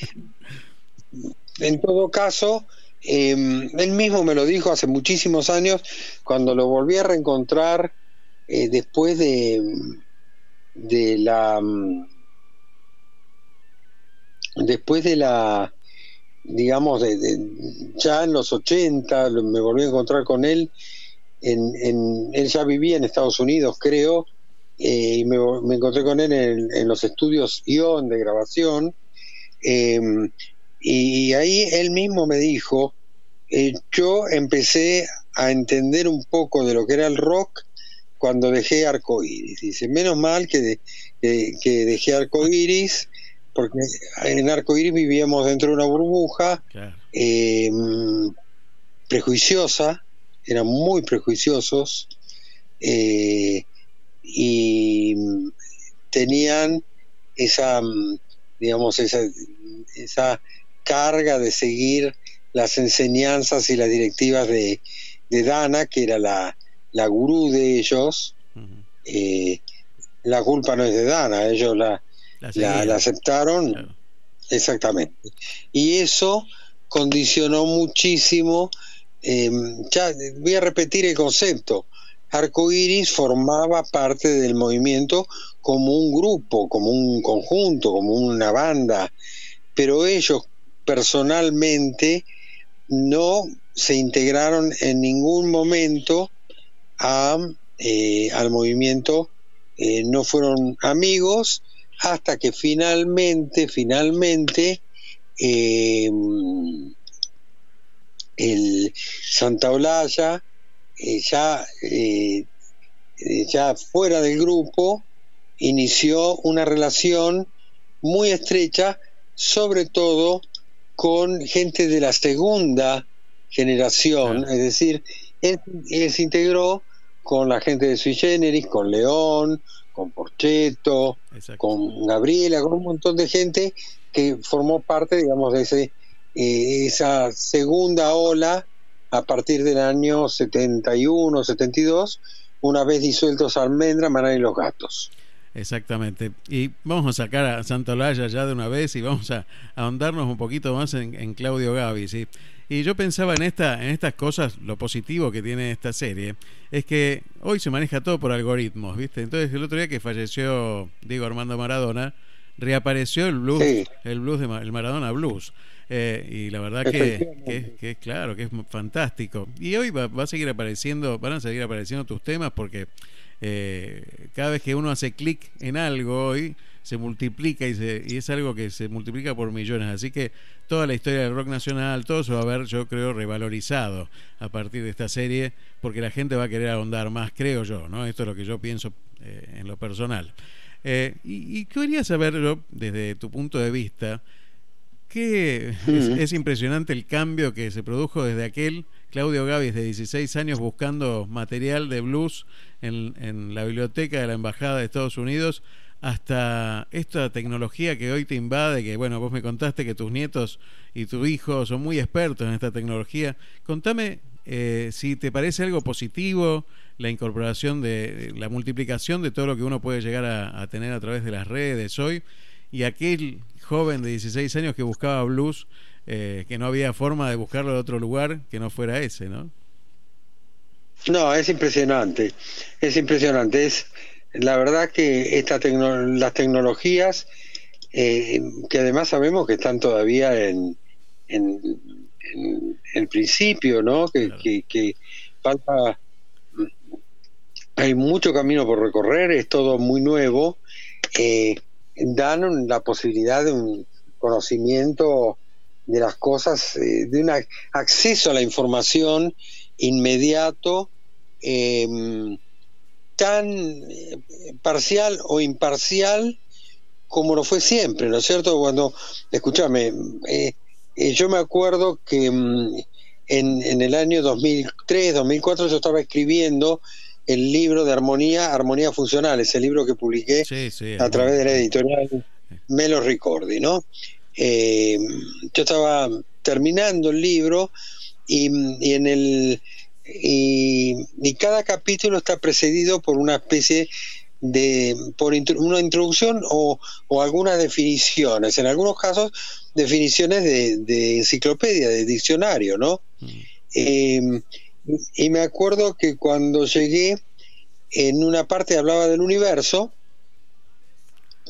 en todo caso, eh, él mismo me lo dijo hace muchísimos años, cuando lo volví a reencontrar eh, después de, la mm, después de la digamos de, ya en los 80 lo- me volví a encontrar con él en, en- él ya vivía en Estados Unidos creo eh, y me, encontré con él en, en los estudios ION de grabación. Eh, y ahí él mismo me dijo eh, yo empecé a entender un poco de lo que era el rock cuando dejé Arcoiris. Dice, menos mal que, de- que, que dejé Arcoiris, porque en Arcoiris vivíamos dentro de una burbuja eh, prejuiciosa, eran muy prejuiciosos eh, y tenían esa, mm, digamos, esa, esa carga de seguir las enseñanzas y las directivas de, de Dana, que era la, la gurú de ellos. Eh, la culpa no es de Dana, ellos la, La la, seguían. la aceptaron. Exactamente. Y eso condicionó muchísimo. eh, ya voy a repetir el concepto. Arcoiris formaba parte del movimiento como un grupo, como un conjunto, como una banda, pero ellos personalmente no se integraron en ningún momento eh, al movimiento, eh, no fueron amigos hasta que finalmente, finalmente, eh, el Santa eh, ya, ya fuera del grupo, inició una relación muy estrecha, sobre todo con gente de la segunda generación, es decir, él, él se integró con la gente de Sui Generis, con León, con Porcheto, con Gabriela, con un montón de gente que formó parte, digamos, de ese, eh, esa segunda ola a partir del año 71, 72, una vez disueltos Almendra, Maná y los Gatos. Exactamente. Y vamos a sacar a Santolaya ya de una vez y vamos a ahondarnos un poquito más en, en Claudio Gavi, ¿sí? Y yo pensaba en esta, en estas cosas, lo positivo que tiene esta serie, es que hoy se maneja todo por algoritmos, ¿viste? Entonces el otro día que falleció Diego Armando Maradona, reapareció el blues, Sí. el blues de el Maradona Blues. Eh, y la verdad que, que, que es claro, que es fantástico. Y hoy va, va a seguir apareciendo, van a seguir apareciendo tus temas porque eh, cada vez que uno hace clic en algo hoy se multiplica y, se, y es algo que se multiplica por millones. Así que toda la historia del rock nacional, todo se va a ver, yo creo, revalorizado a partir de esta serie, porque la gente va a querer ahondar más, creo yo, ¿no? Esto es lo que yo pienso eh, en lo personal. Eh, y, y quería saber yo, desde tu punto de vista, que es, Ujú. es impresionante el cambio que se produjo desde aquel Claudio Gavis de 16 años buscando material de blues en, en la biblioteca de la Embajada de Estados Unidos hasta esta tecnología que hoy te invade, que bueno, vos me contaste que tus nietos y tu hijo son muy expertos en esta tecnología. Contame eh, si te parece algo positivo la incorporación de la multiplicación de todo lo que uno puede llegar a, a tener a través de las redes hoy y aquel joven de 16 años que buscaba blues, eh, que no había forma de buscarlo de otro lugar que no fuera ese, ¿no? No, es impresionante, es impresionante. Es la verdad que esta tecno- las tecnologías, eh, que además sabemos que están todavía en, en, en el principio, ¿no? Que, que, que falta, hay mucho camino por recorrer, es todo muy nuevo, eh, dan la posibilidad de un conocimiento de las cosas, eh, de un ac- acceso a la información inmediato, eh, tan eh, parcial o imparcial como lo fue siempre, ¿no es cierto? Cuando, escúchame, eh, yo me acuerdo que mm, en, en el año 2003, 2004 yo estaba escribiendo el libro de armonía, Armonía Funcional, ese libro que publiqué Sí, sí. a través de la editorial Melo Ricordi, ¿no? Eh, yo estaba terminando el libro y, y en el y, y cada capítulo está precedido por una especie de por intro- una introducción o, o algunas definiciones, en algunos casos definiciones de, de enciclopedia, de diccionario, ¿no? Eh, y me acuerdo que cuando llegué en una parte hablaba del universo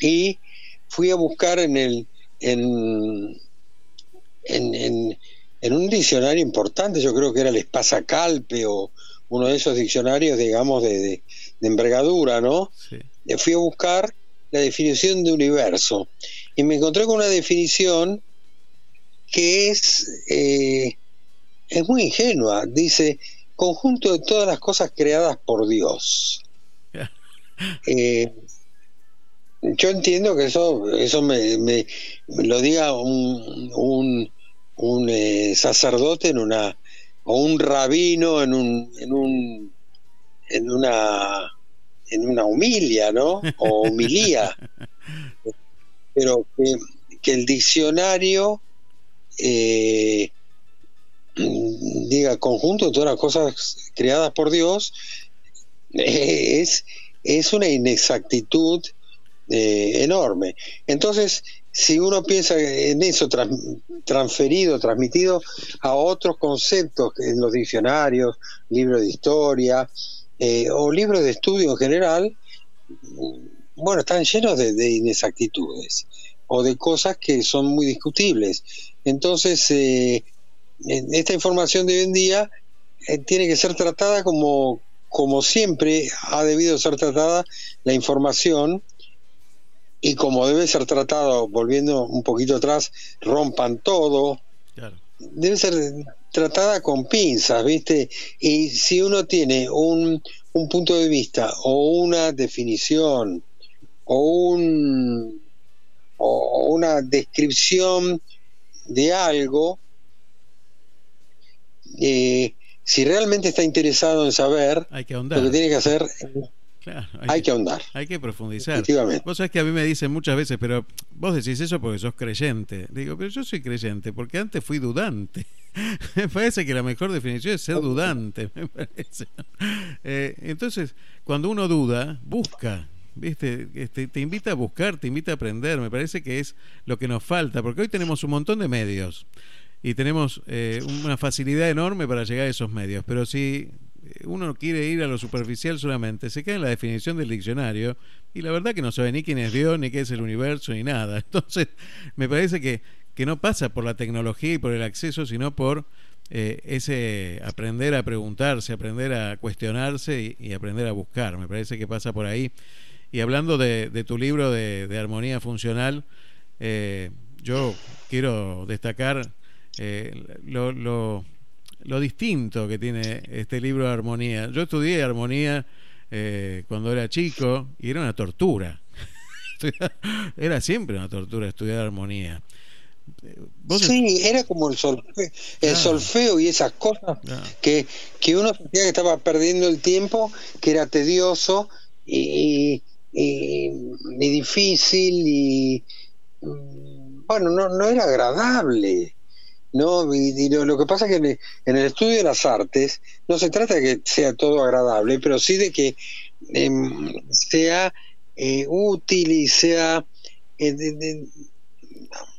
y fui a buscar en el en, en, en- en un diccionario importante, yo creo que era el Espasacalpe o uno de esos diccionarios, digamos, de, de- de envergadura, ¿no? Eh, Fui a buscar la definición de universo y me encontré con una definición que es, eh, es muy ingenua. Dice, conjunto de todas las cosas creadas por Dios. <laughs> Eh, yo entiendo que eso, eso me, me- me lo diga un, un, un, eh, sacerdote en una o un rabino en un en un en una en una humilia, ¿no? O humilía. <laughs> Pero que, que el diccionario eh, diga conjunto de todas las cosas creadas por Dios eh, es, es una inexactitud eh, enorme. Entonces, si uno piensa en eso transferido, transmitido a otros conceptos en los diccionarios, libros de historia eh, o libros de estudio en general, bueno, están llenos de, de inexactitudes o de cosas que son muy discutibles. Entonces, eh, esta información de hoy en día eh, tiene que ser tratada como, como siempre ha debido ser tratada la información y como debe ser tratado, volviendo un poquito atrás, rompan todo, debe ser tratada con pinzas, ¿viste? Y si uno tiene un, un punto de vista o una definición o un o una descripción de algo, eh, si realmente está interesado en saber, Hay que ahondar. lo que tiene que hacer Claro, hay que ahondar. Hay que profundizar. Vos sabés que a mí me dicen muchas veces, pero vos decís eso porque sos creyente. Digo, pero yo soy creyente porque antes fui dudante. <laughs> me parece que la mejor definición es ser dudante. Me parece. Eh, entonces, cuando uno duda, busca. ¿Viste? Este, te invita a buscar, te invita a aprender. Me parece que es lo que nos falta, porque hoy tenemos un montón de medios y tenemos eh, una facilidad enorme para llegar a esos medios. Pero si uno quiere ir a lo superficial solamente, se queda en la definición del diccionario y la verdad que no sabe ni quién es Dios, ni qué es el universo, ni nada. <laughs> Entonces, me parece que, que no pasa por la tecnología y por el acceso, sino por eh, ese aprender a preguntarse, aprender a cuestionarse y, aprender a buscar. Me parece que pasa por ahí. Y hablando de, tu libro de, de armonía funcional, eh, yo quiero destacar eh, lo, lo, lo distinto que tiene este libro de armonía. Yo estudié armonía eh, cuando era chico y era una tortura. <laughs> era siempre una tortura estudiar armonía. ¿Vos Sí, era como el solfeo, el Ah. solfeo y esas cosas que, que uno sentía que estaba perdiendo el tiempo, que era tedioso y, y- y difícil y mm, bueno, no, no era agradable. ¿No? Y, y lo, lo que pasa es que en el, en el estudio de las artes no se trata de que sea todo agradable, pero sí de que em, sea eh, útil y sea... eh, de- de-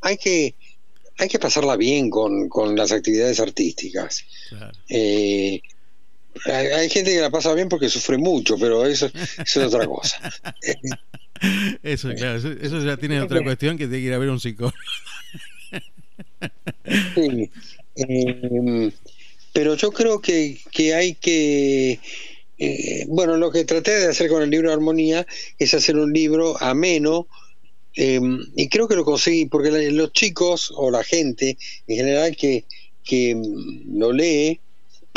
hay que hay que pasarla bien con, con las actividades artísticas. Eh, hay, hay gente que la pasa bien porque sufre mucho, pero eso, eso es otra cosa. <laughs> Eso, claro, eso, eso ya tiene otra <laughs> cuestión que tiene que ir a ver un psicólogo. Sí. Eh, pero yo creo que, que hay que... eh, bueno, lo que traté de hacer con el libro de Armonía es hacer un libro ameno eh, y creo que lo conseguí porque los chicos o la gente en general que, que mm, lo lee,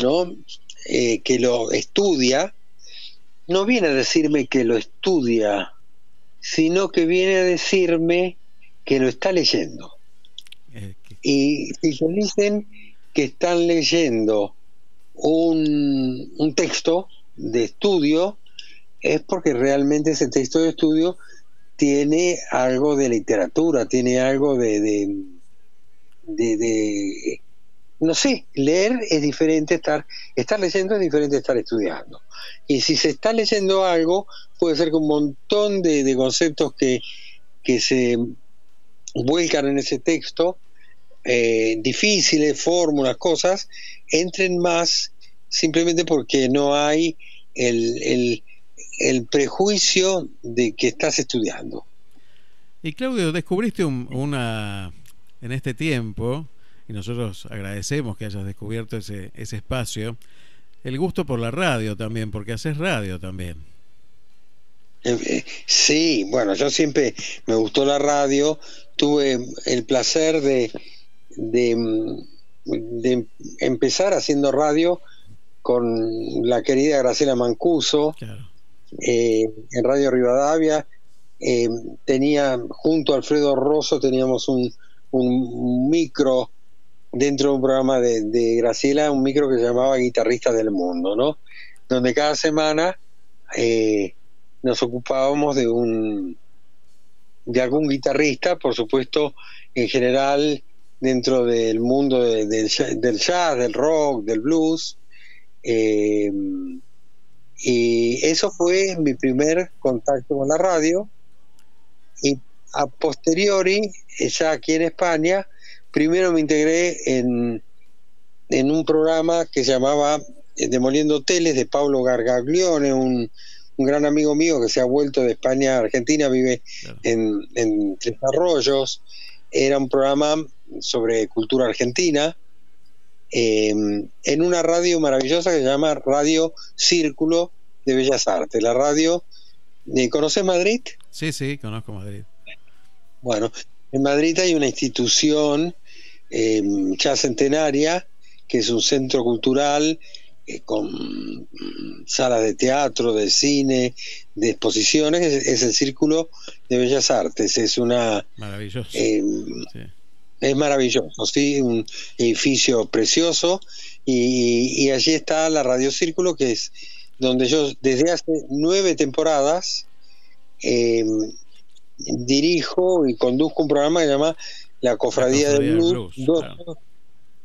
¿no? Eh, que lo estudia, no viene a decirme que lo estudia, sino que viene a decirme que lo está leyendo. Y si se dicen que están leyendo un, un texto de estudio, es porque realmente ese texto de estudio tiene algo de literatura, tiene algo de, de, de- de- no sé, leer es diferente, estar, estar leyendo es diferente estar estudiando. Y si se está leyendo algo, puede ser que un montón de, de conceptos que, que se vuelcan en ese texto, eh, difíciles, fórmulas, cosas, entren más simplemente porque no hay el, el, el prejuicio de que estás estudiando. Y Claudio, descubriste un- una en este tiempo, y nosotros agradecemos que hayas descubierto ese, ese espacio, el gusto por la radio también, porque haces radio también. Eh, eh, Sí, bueno, yo siempre me gustó la radio, tuve el placer de, de, de empezar haciendo radio con la querida Graciela Mancuso eh, en Radio Rivadavia. Eh, tenía junto a Alfredo Rosso teníamos un, un micro dentro de un programa de, de Graciela, un micro que se llamaba Guitarristas del Mundo, ¿no? Donde cada semana eh, nos ocupábamos de un de algún guitarrista, por supuesto, en general dentro del mundo de- del ja- del jazz, del rock, del blues. eh, y eso fue mi primer contacto con la radio. Y a posteriori, eh, ya aquí en España, primero me integré en, en un programa que se llamaba eh, Demoliendo Hoteles de Pablo Gargaglione, un, un gran amigo mío que se ha vuelto de España a Argentina, vive en, en Tres Arroyos. Era un programa sobre cultura argentina eh, en una radio maravillosa que se llama Radio Círculo de Bellas Artes. La radio, ¿conoces Madrid? Sí, sí, conozco Madrid. Bueno, en Madrid hay una institución eh, ya centenaria, que es un centro cultural eh, con mm, salas de teatro, de cine, de exposiciones, es, es el Círculo de Bellas Artes. Es una... Maravilloso. eh, Es maravilloso, sí, un edificio precioso. Y, y allí está la Radio Círculo, que es donde yo desde hace nueve temporadas eh, dirijo y conduzco un programa que se llama La Cofradía, La Cofradía del del Blues, Blues, dos,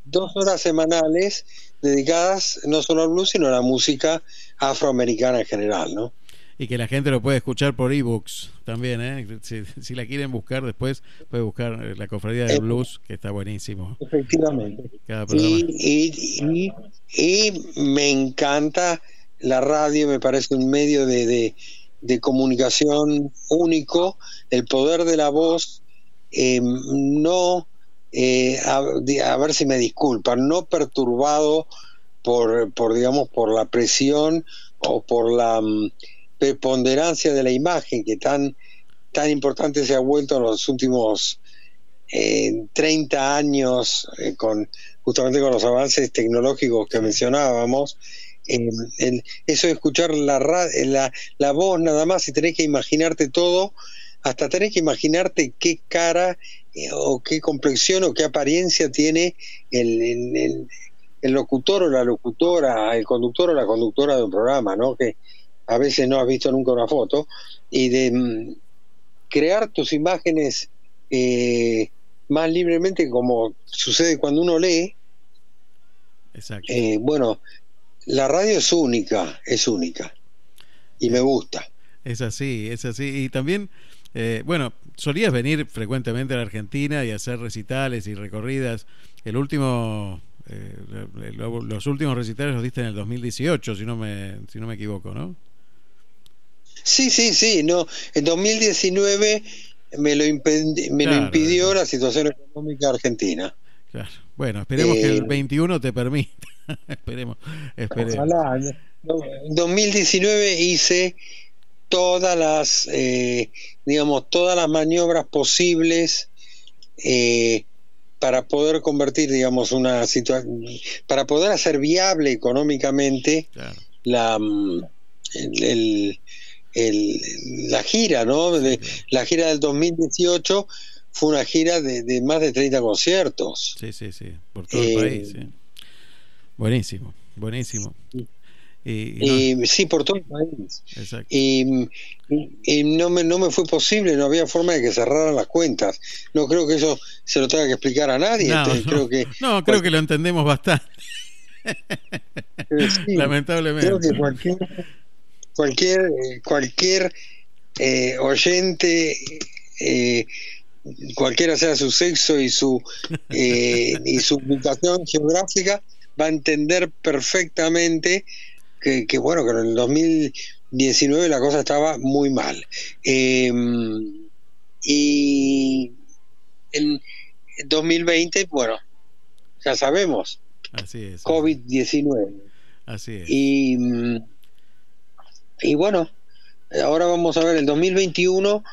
dos horas semanales dedicadas no solo al blues, sino a la música afroamericana en general, ¿no? Y que la gente lo puede escuchar por ebooks también, ¿eh? Si, si la quieren buscar después, puede buscar eh, la Cofradía del Eh, Blues, que está buenísimo. Efectivamente. Y, y- y- y me encanta la radio, me parece un medio de, de- de comunicación único, el poder de la voz, eh, no, eh, a, a ver si me disculpan, no perturbado por, por, digamos, por la presión o por la mm, preponderancia de la imagen que tan, tan importante se ha vuelto en los últimos eh, 30 años eh, con justamente con los avances tecnológicos que mencionábamos eh, eso de escuchar la, la la voz nada más y tenés que imaginarte todo hasta tenés que imaginarte qué cara eh, o qué complexión o qué apariencia tiene el- el- el locutor o la locutora, el conductor o la conductora de un programa, ¿no? Que a veces no has visto nunca una foto, y de mm, crear tus imágenes eh, más libremente como sucede cuando uno lee. Exacto. Eh, bueno, la radio es única, es única, y me gusta. Es así, es así. Y también, eh, bueno, solías venir frecuentemente a la Argentina y hacer recitales y recorridas. El último, eh, lo- los últimos recitales los diste en el 2018, si no me, si no me equivoco, ¿no? Sí, sí, sí, no, en 2019 me lo, impe- me lo impidió la situación económica argentina. Claro. Bueno, esperemos que Eh, el 21 te permita. <laughs> esperemos, esperemos. Ojalá. En 2019 hice todas las, eh, digamos, todas las maniobras posibles eh, para poder convertir, digamos, una situación, para poder hacer viable económicamente la, mm, el- el- el- la gira, ¿no? De- la gira del 2018 fue una gira de, de más de 30 conciertos. Sí, sí, sí. Por todo el Eh, país. sí. Buenísimo, buenísimo. Y, sí, por todo el país. Exacto. Y, y- no, me, no me fue posible, no había forma de que cerraran las cuentas. No creo que eso se lo tenga que explicar a nadie. No, entonces no. creo que <laughs> No, creo que lo entendemos bastante. sí, <laughs> Lamentablemente. creo que cualquier cualquier cualquier eh, oyente eh, cualquiera sea su sexo y su <laughs> eh, y su ubicación geográfica va a entender perfectamente que, que, bueno que en el 2019 la cosa estaba muy mal Eh, y en 2020 bueno ya sabemos Así es. COVID-19 Así es. y, mm, y bueno, ahora vamos a ver el 2021,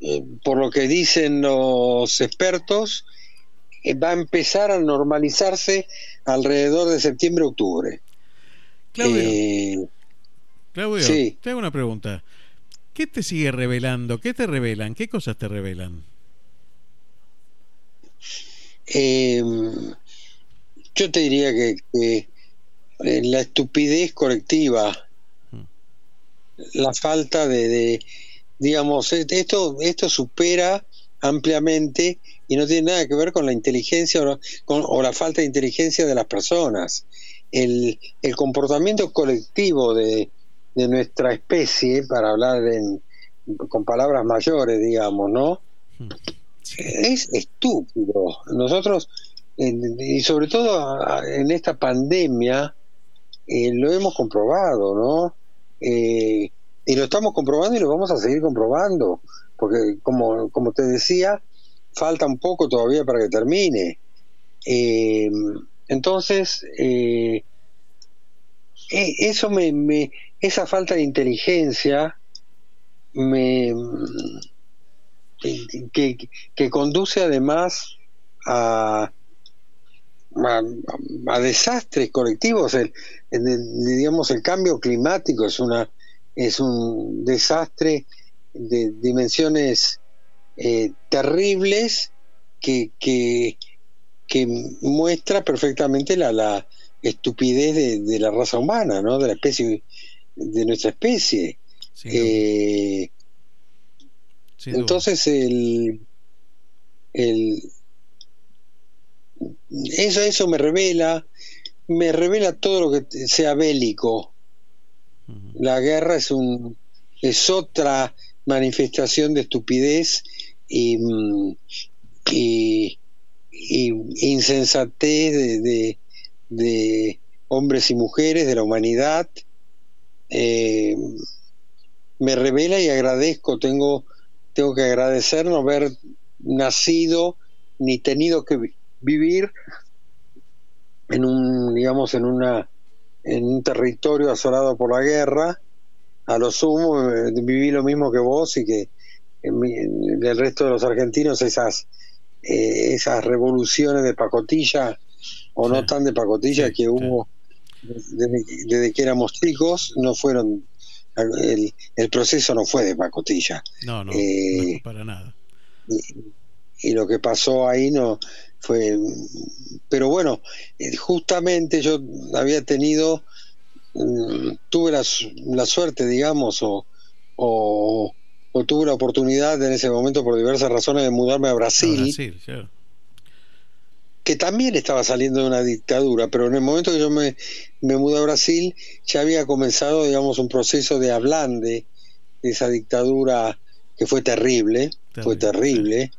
eh, por lo que dicen los expertos, eh, va a empezar a normalizarse alrededor de septiembre-octubre. Claudio, Eh, Claudio, sí. te hago una pregunta. ¿Qué te sigue revelando? ¿Qué te revelan? ¿Qué cosas te revelan? eh, yo te diría que, que, eh, la estupidez colectiva, la falta de, de, digamos, eh, esto, esto supera ampliamente y no tiene nada que ver con la inteligencia o, con, o la falta de inteligencia de las personas. El, el comportamiento colectivo de, de nuestra especie, para hablar en- con palabras mayores, digamos, ¿no? Es estúpido. Nosotros, en- y sobre todo en esta pandemia, eh, lo hemos comprobado, ¿no? Eh, y lo estamos comprobando y lo vamos a seguir comprobando, porque como, como te decía, falta un poco todavía para que termine. Eh, entonces, eh, e- eso me, me- esa falta de inteligencia me que, que conduce además a, a, a desastres colectivos. El, el- el- digamos, el cambio climático es una es un desastre de dimensiones eh, terribles que, que, que muestra perfectamente la, la estupidez de, de la raza humana, ¿no? De la especie, de nuestra especie. Eh, entonces el, el eso eso me revela me revela todo lo que sea bélico. La guerra es un es otra manifestación de estupidez y mm, y, y insensatez de, de, de hombres y mujeres de la humanidad. Eh, me revela y agradezco. Tengo tengo que agradecer no haber nacido ni tenido que vivir en un digamos en una en un territorio asolado por la guerra a lo sumo eh, viví lo mismo que vos y que el resto de los argentinos esas eh, esas revoluciones de pacotilla o no tan de pacotilla que hubo desde, desde que éramos chicos no fueron el, el proceso no fue de pacotilla. No, no, Eh, no, para nada. y lo que pasó ahí no fue pero bueno eh, justamente yo había tenido mm, tuve la, la suerte digamos o, o, o tuve la oportunidad en ese momento por diversas razones de mudarme a Brasil, Brasil, claro. que también estaba saliendo de una dictadura, pero en el momento que yo me, me mudé a Brasil ya había comenzado, digamos, un proceso de ablande de esa dictadura que fue terrible, fue terrible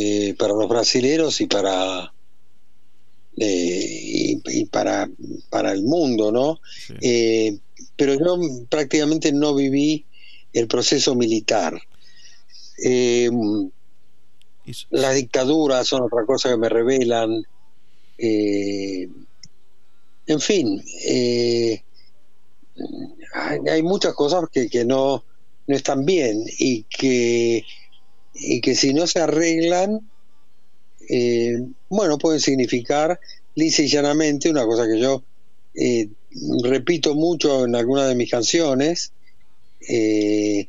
eh, para los brasileros y para eh, y, y para, para el mundo, ¿no? Eh, pero yo prácticamente no viví el proceso militar. Eh, las dictaduras son otra cosa que me revelan. En fin, hay, hay muchas cosas que, que no, no están bien y que, y que si no se arreglan, eh, bueno, pueden significar lisa y llanamente una cosa que yo eh, repito mucho en algunas de mis canciones. eh,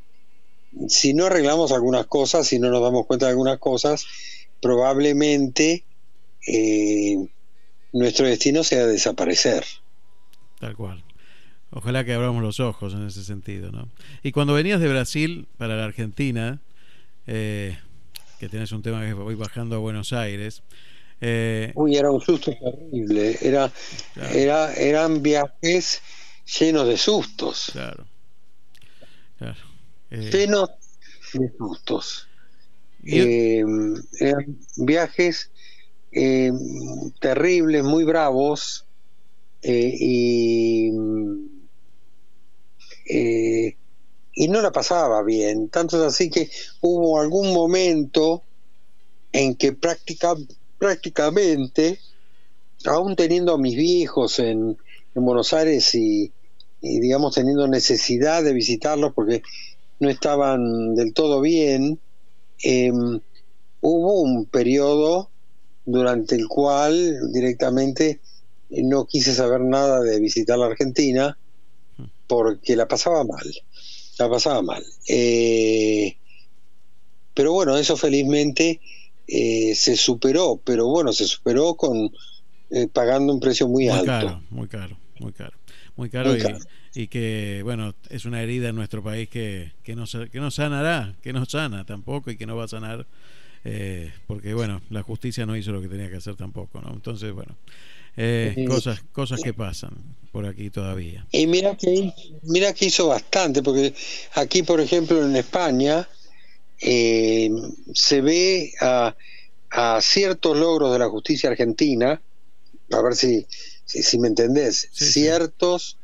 si no arreglamos algunas cosas, si no nos damos cuenta de algunas cosas, probablemente nuestro destino sea desaparecer. Tal cual. Ojalá que abramos los ojos en ese sentido, ¿no? Y cuando venías de Brasil para la Argentina, eh, que tenés un tema que voy bajando a Buenos Aires, eh, Uy, era un susto terrible. Era, era, eran viajes llenos de sustos. Claro. claro. Eh, Llenos de sustos. Eh, eran viajes eh, terribles, muy bravos. eh, y, eh, y no la pasaba bien. Tanto es así que hubo algún momento en que práctica, prácticamente, aún teniendo a mis viejos en, en Buenos Aires y, y, digamos teniendo necesidad de visitarlos porque no estaban del todo bien, eh, hubo un periodo durante el cual directamente no quise saber nada de visitar la Argentina porque la pasaba mal, la pasaba mal. Eh, pero bueno, eso felizmente eh, se superó, pero bueno, se superó con eh, pagando un precio muy, muy alto. caro, muy caro, muy caro. Muy caro, Muy y, caro. y que, bueno, es una herida en nuestro país que, que, no, que no sanará, que no sana tampoco y que no va a sanar, eh, porque, bueno, la justicia no hizo lo que tenía que hacer tampoco, ¿no? Entonces, bueno, eh, cosas, cosas que pasan por aquí todavía. Y mira que, mira que hizo bastante, porque aquí, por ejemplo, en España, eh, se ve a, a ciertos logros de la justicia argentina, a ver si, si, si me entendés, ciertos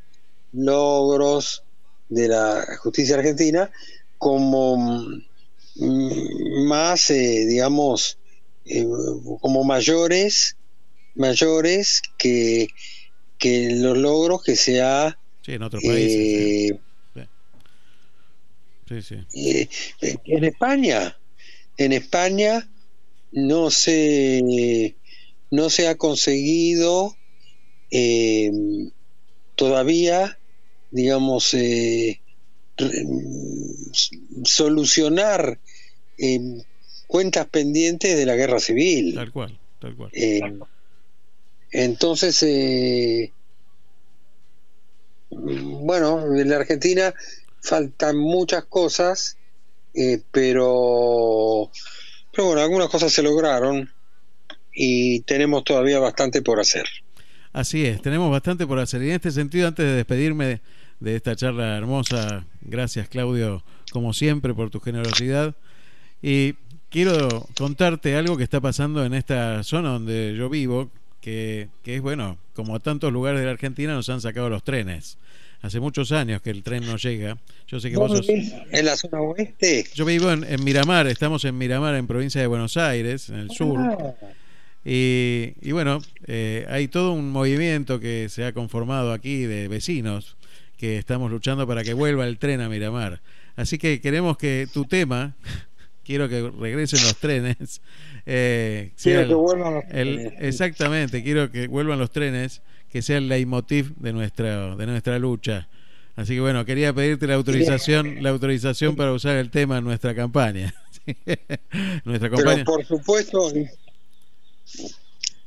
logros de la justicia argentina como mm, más, eh, digamos, como mayores, mayores que, que los logros que se ha Sí, en otros países. eh, Sí, sí. eh, eh, en España, en España no se no se ha conseguido eh, todavía, digamos, eh, solucionar cuentas pendientes de la guerra civil. Tal cual, tal cual. Eh, entonces, eh, bueno, en la Argentina faltan muchas cosas, eh, pero, pero bueno, algunas cosas se lograron y tenemos todavía bastante por hacer. Así es, tenemos bastante por hacer. Y en este sentido, antes de despedirme de esta charla hermosa, gracias Claudio, como siempre, por tu generosidad. Y quiero contarte algo que está pasando en esta zona donde yo vivo, que, que es, bueno, como a tantos lugares de la Argentina nos han sacado los trenes. Hace mumuchos años que el tren no llega. Yo sé que vos sos... ¿En la zona oeste? Yo vivo en, en Miramar, estamos en Miramar, en provincia de Buenos Aires, en el sur. Ah. Y, y bueno, eh, hay todo un movimiento que se ha conformado aquí de vecinos que estamos luchando para que vuelva el tren a Miramar. Así que queremos que tu tema, quiero que regresen los trenes. <laughs> eh, sea Quiero el- que vuelvan los el- trenes. exactamente, quiero que vuelvan los trenes, que sea el leitmotiv de nuestra, de nuestra lucha. Así que bueno, quería pedirte la autorización, la autorización para usar el tema en nuestra campaña. <laughs> nuestra Pero campaña. por supuesto,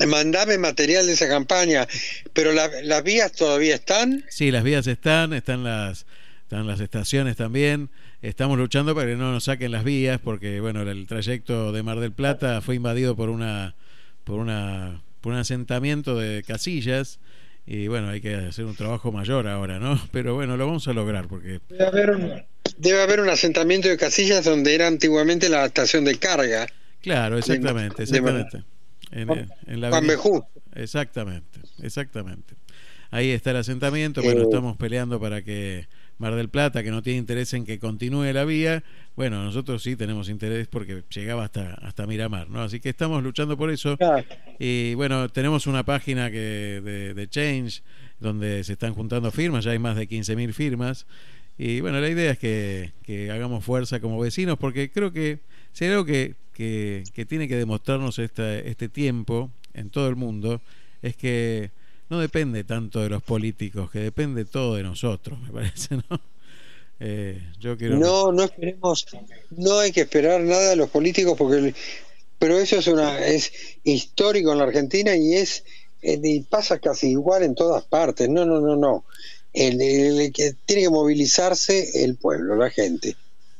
mandame material de esa campaña, pero la- las vías todavía están. Sí, las vías están, están las, están las estaciones también. Estamos luchando para que no nos saquen las vías, porque bueno, el trayecto de Mar del Plata fue invadido por una, por una, por un asentamiento de casillas y bueno, hay que hacer un trabajo mayor ahora, ¿no? <laughs> Pero bueno, lo vamos a lograr porque Debe haber un, debe haber un asentamiento de casillas donde era antiguamente la estación de carga. Claro, exactamente, exactamente. En, en la avenida-. Exactamente, exactamente. Ahí está el asentamiento, bueno, Eh. estamos peleando para que Mar del Plata, que no tiene interés en que continúe la vía, bueno, nosotros sí tenemos interés porque llegaba hasta, hasta Miramar, ¿no? Así que estamos luchando por eso. Y bueno, tenemos una página que de, de Change donde se están juntando firmas, ya hay más de 15.000 firmas. Y bueno, la idea es que, que hagamos fuerza como vecinos, porque creo que si hay algo que, que, que tiene que demostrarnos esta, este tiempo en todo el mundo, es que no depende tanto de los políticos, que depende todo de nosotros, me parece, ¿no? Eh, yo quiero... No, no esperemos, no hay que esperar nada de los políticos porque, el- pero eso es una es histórico en la Argentina y es eh, y pasa casi igual en todas partes. No, no, no, no. El, el- tiene que movilizarse el pueblo, la gente.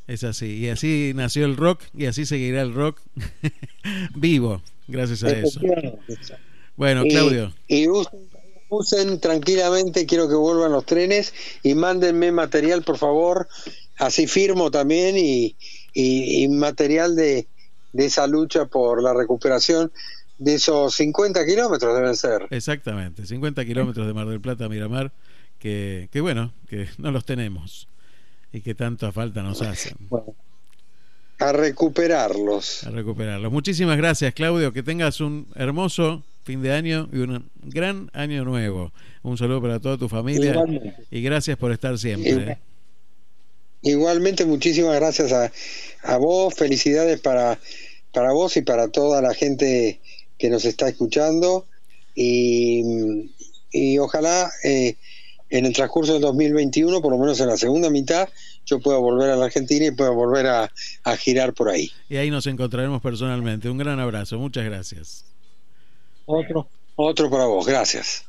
Es así. Y así nació el rock y así seguirá el rock <laughs> vivo, gracias a eso. Bueno, Y- Claudio. Y, usen, usen tranquilamente, quiero que vuelvan los trenes y mándenme material, por favor. Así firmo también y, y- y material de, de esa lucha por la recuperación de esos 50 kilómetros deben ser. Exactamente, 50 kilómetros de Mar del Plata a Miramar, que, que bueno, que no los tenemos y que tanta falta nos hacen. A recuperarlos. A recuperarlos. Muchísimas gracias, Claudio. Que tengas un hermoso fin de año y un gran año nuevo. Un saludo para toda tu familia Igualmente. y gracias por estar siempre. ¿eh? Igualmente, muchísimas gracias a, a vos, felicidades para, para vos y para toda la gente que nos está escuchando y, y ojalá eh, en el transcurso del 2021, por lo menos en la segunda mitad, yo pueda volver a la Argentina y pueda volver a, a girar por ahí. Y ahí nos encontraremos personalmente. Un gran abrazo. Muchas gracias. Otro. Otro para vos, gracias.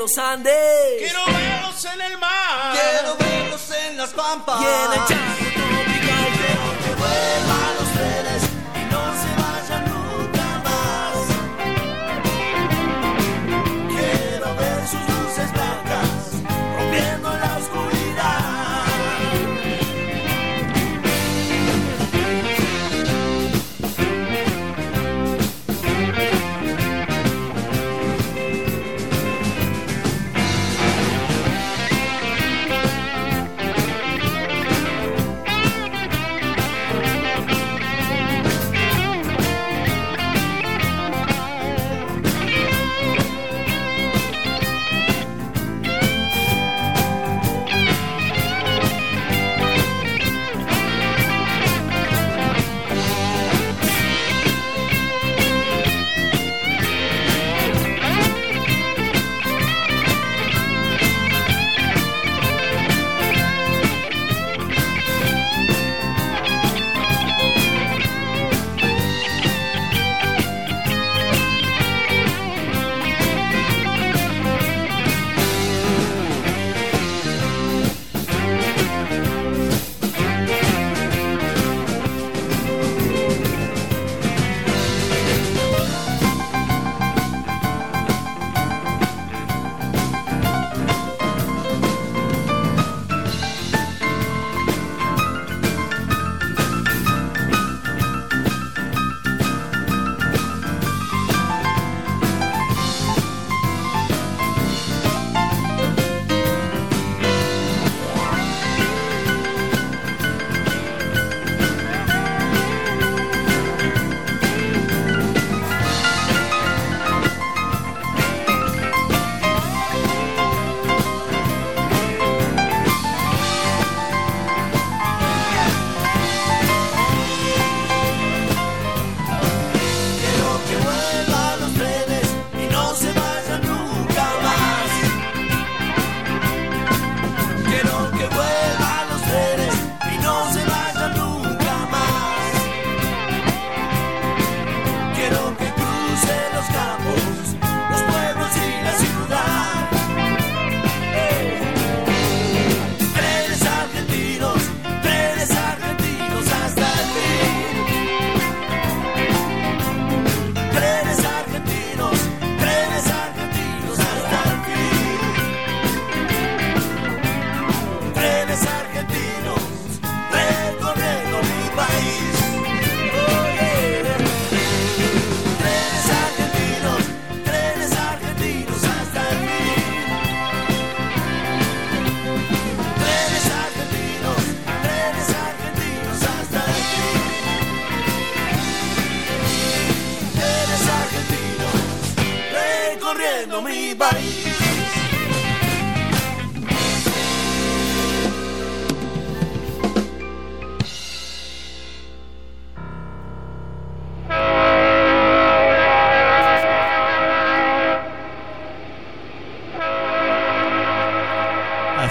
Los Andes. Quiero verlos en el mar. Quiero verlos en las pampas. Y en el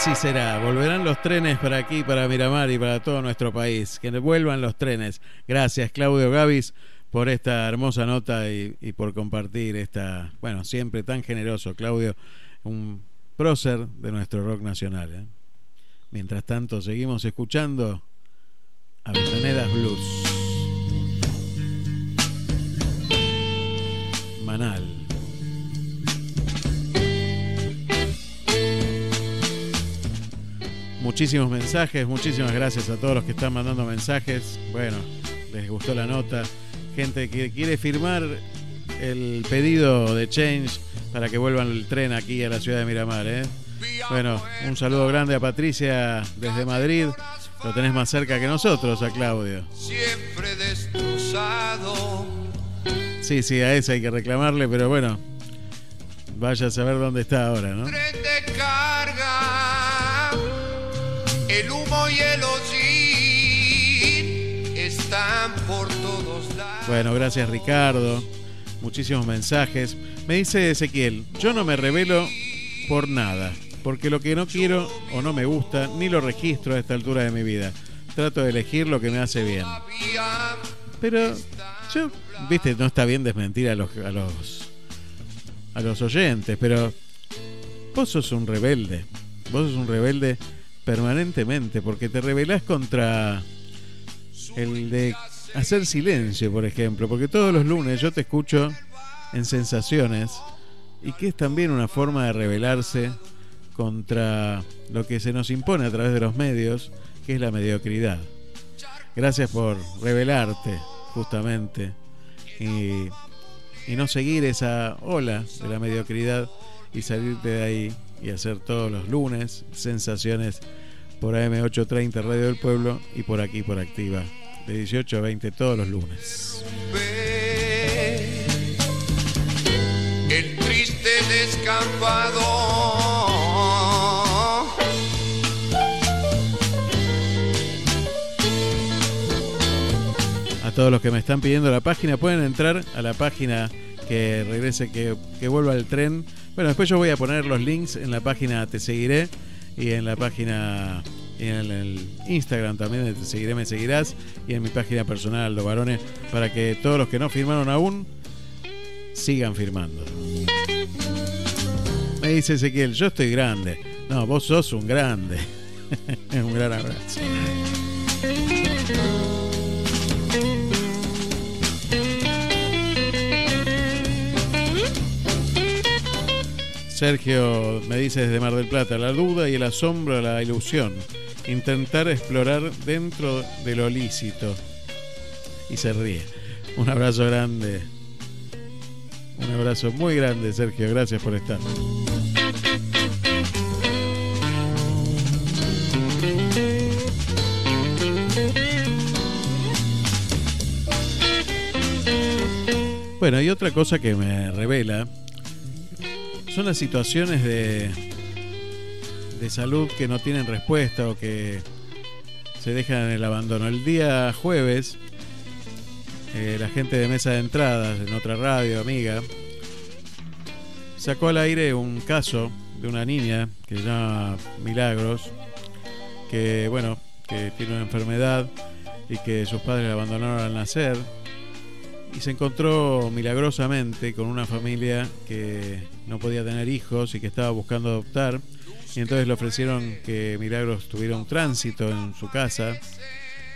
Así será. Volverán los trenes para aquí, para Miramar y para todo nuestro país. Que vuelvan los trenes. Gracias, Claudio Gavis, por esta hermosa nota y, por compartir esta, bueno, siempre tan generoso, Claudio, un prócer de nuestro rock nacional. ¿eh? Mientras tanto, seguimos escuchando Avellanedas Blues. Manal. Muchísimos mensajes, muchísimas gracias a todos los que están mandando mensajes. Bueno, les gustó la nota. Gente que quiere firmar el pedido de Change para que vuelvan el tren aquí a la ciudad de Miramar. ¿eh? Bueno, un saludo grande a Patricia desde Madrid. Lo tenés más cerca que nosotros, a Claudio. Siempre destrozado. Sí, sí, a ese hay que reclamarle, pero bueno, vaya a saber dónde está ahora, ¿no? El humo y el hollín están por todos lados. Bueno, gracias Ricardo. Muchísimos mensajes. Me dice Ezequiel, yo no me revelo por nada, porque lo que no quiero o no me gusta, ni lo registro a esta altura de mi vida. Trato de elegir lo que me hace bien. Pero yo, viste, no está bien desmentir a los, a los, a los oyentes, pero vos sos un rebelde. Vos sos un rebelde permanentemente, porque te rebelás contra el de hacer silencio, por ejemplo, porque todos los lunes yo te escucho en sensaciones y que es también una forma de rebelarse contra lo que se nos impone a través de los medios, que es la mediocridad. Gracias por revelarte, justamente, y, y no seguir esa ola de la mediocridad y salirte de ahí y hacer todos los lunes sensaciones por AM830 Radio del Pueblo y por aquí por Activa, de 18 a 20 todos los lunes. El triste descampado. A todos los que me están pidiendo la página, pueden entrar a la página que regrese, que, que vuelva el tren. Bueno, después yo voy a poner los links en la página Te Seguiré y en la página en el Instagram también te seguiré, me seguirás y en mi página personal Aldo Barone para que todos los que no firmaron aún sigan firmando. Me dice Ezequiel, yo estoy grande. No, vos sos un grande. <laughs> un gran abrazo. Sergio me dice desde Mar del Plata, la duda y el asombro, la ilusión. Intentar explorar dentro de lo lícito. Y se ríe. Un abrazo grande. Un abrazo muy grande, Sergio. Gracias por estar. Bueno, y otra cosa que me revela son las situaciones de, de salud que no tienen respuesta o que se dejan en el abandono. El día jueves, eh, la gente de Mesa de Entradas, en otra radio, amiga, sacó al aire un caso de una niña que se llama Milagros, que bueno, que tiene una enfermedad y que sus padres la abandonaron al nacer y se encontró milagrosamente con una familia que no podía tener hijos y que estaba buscando adoptar. Y entonces le ofrecieron que Milagros tuviera un tránsito en su casa.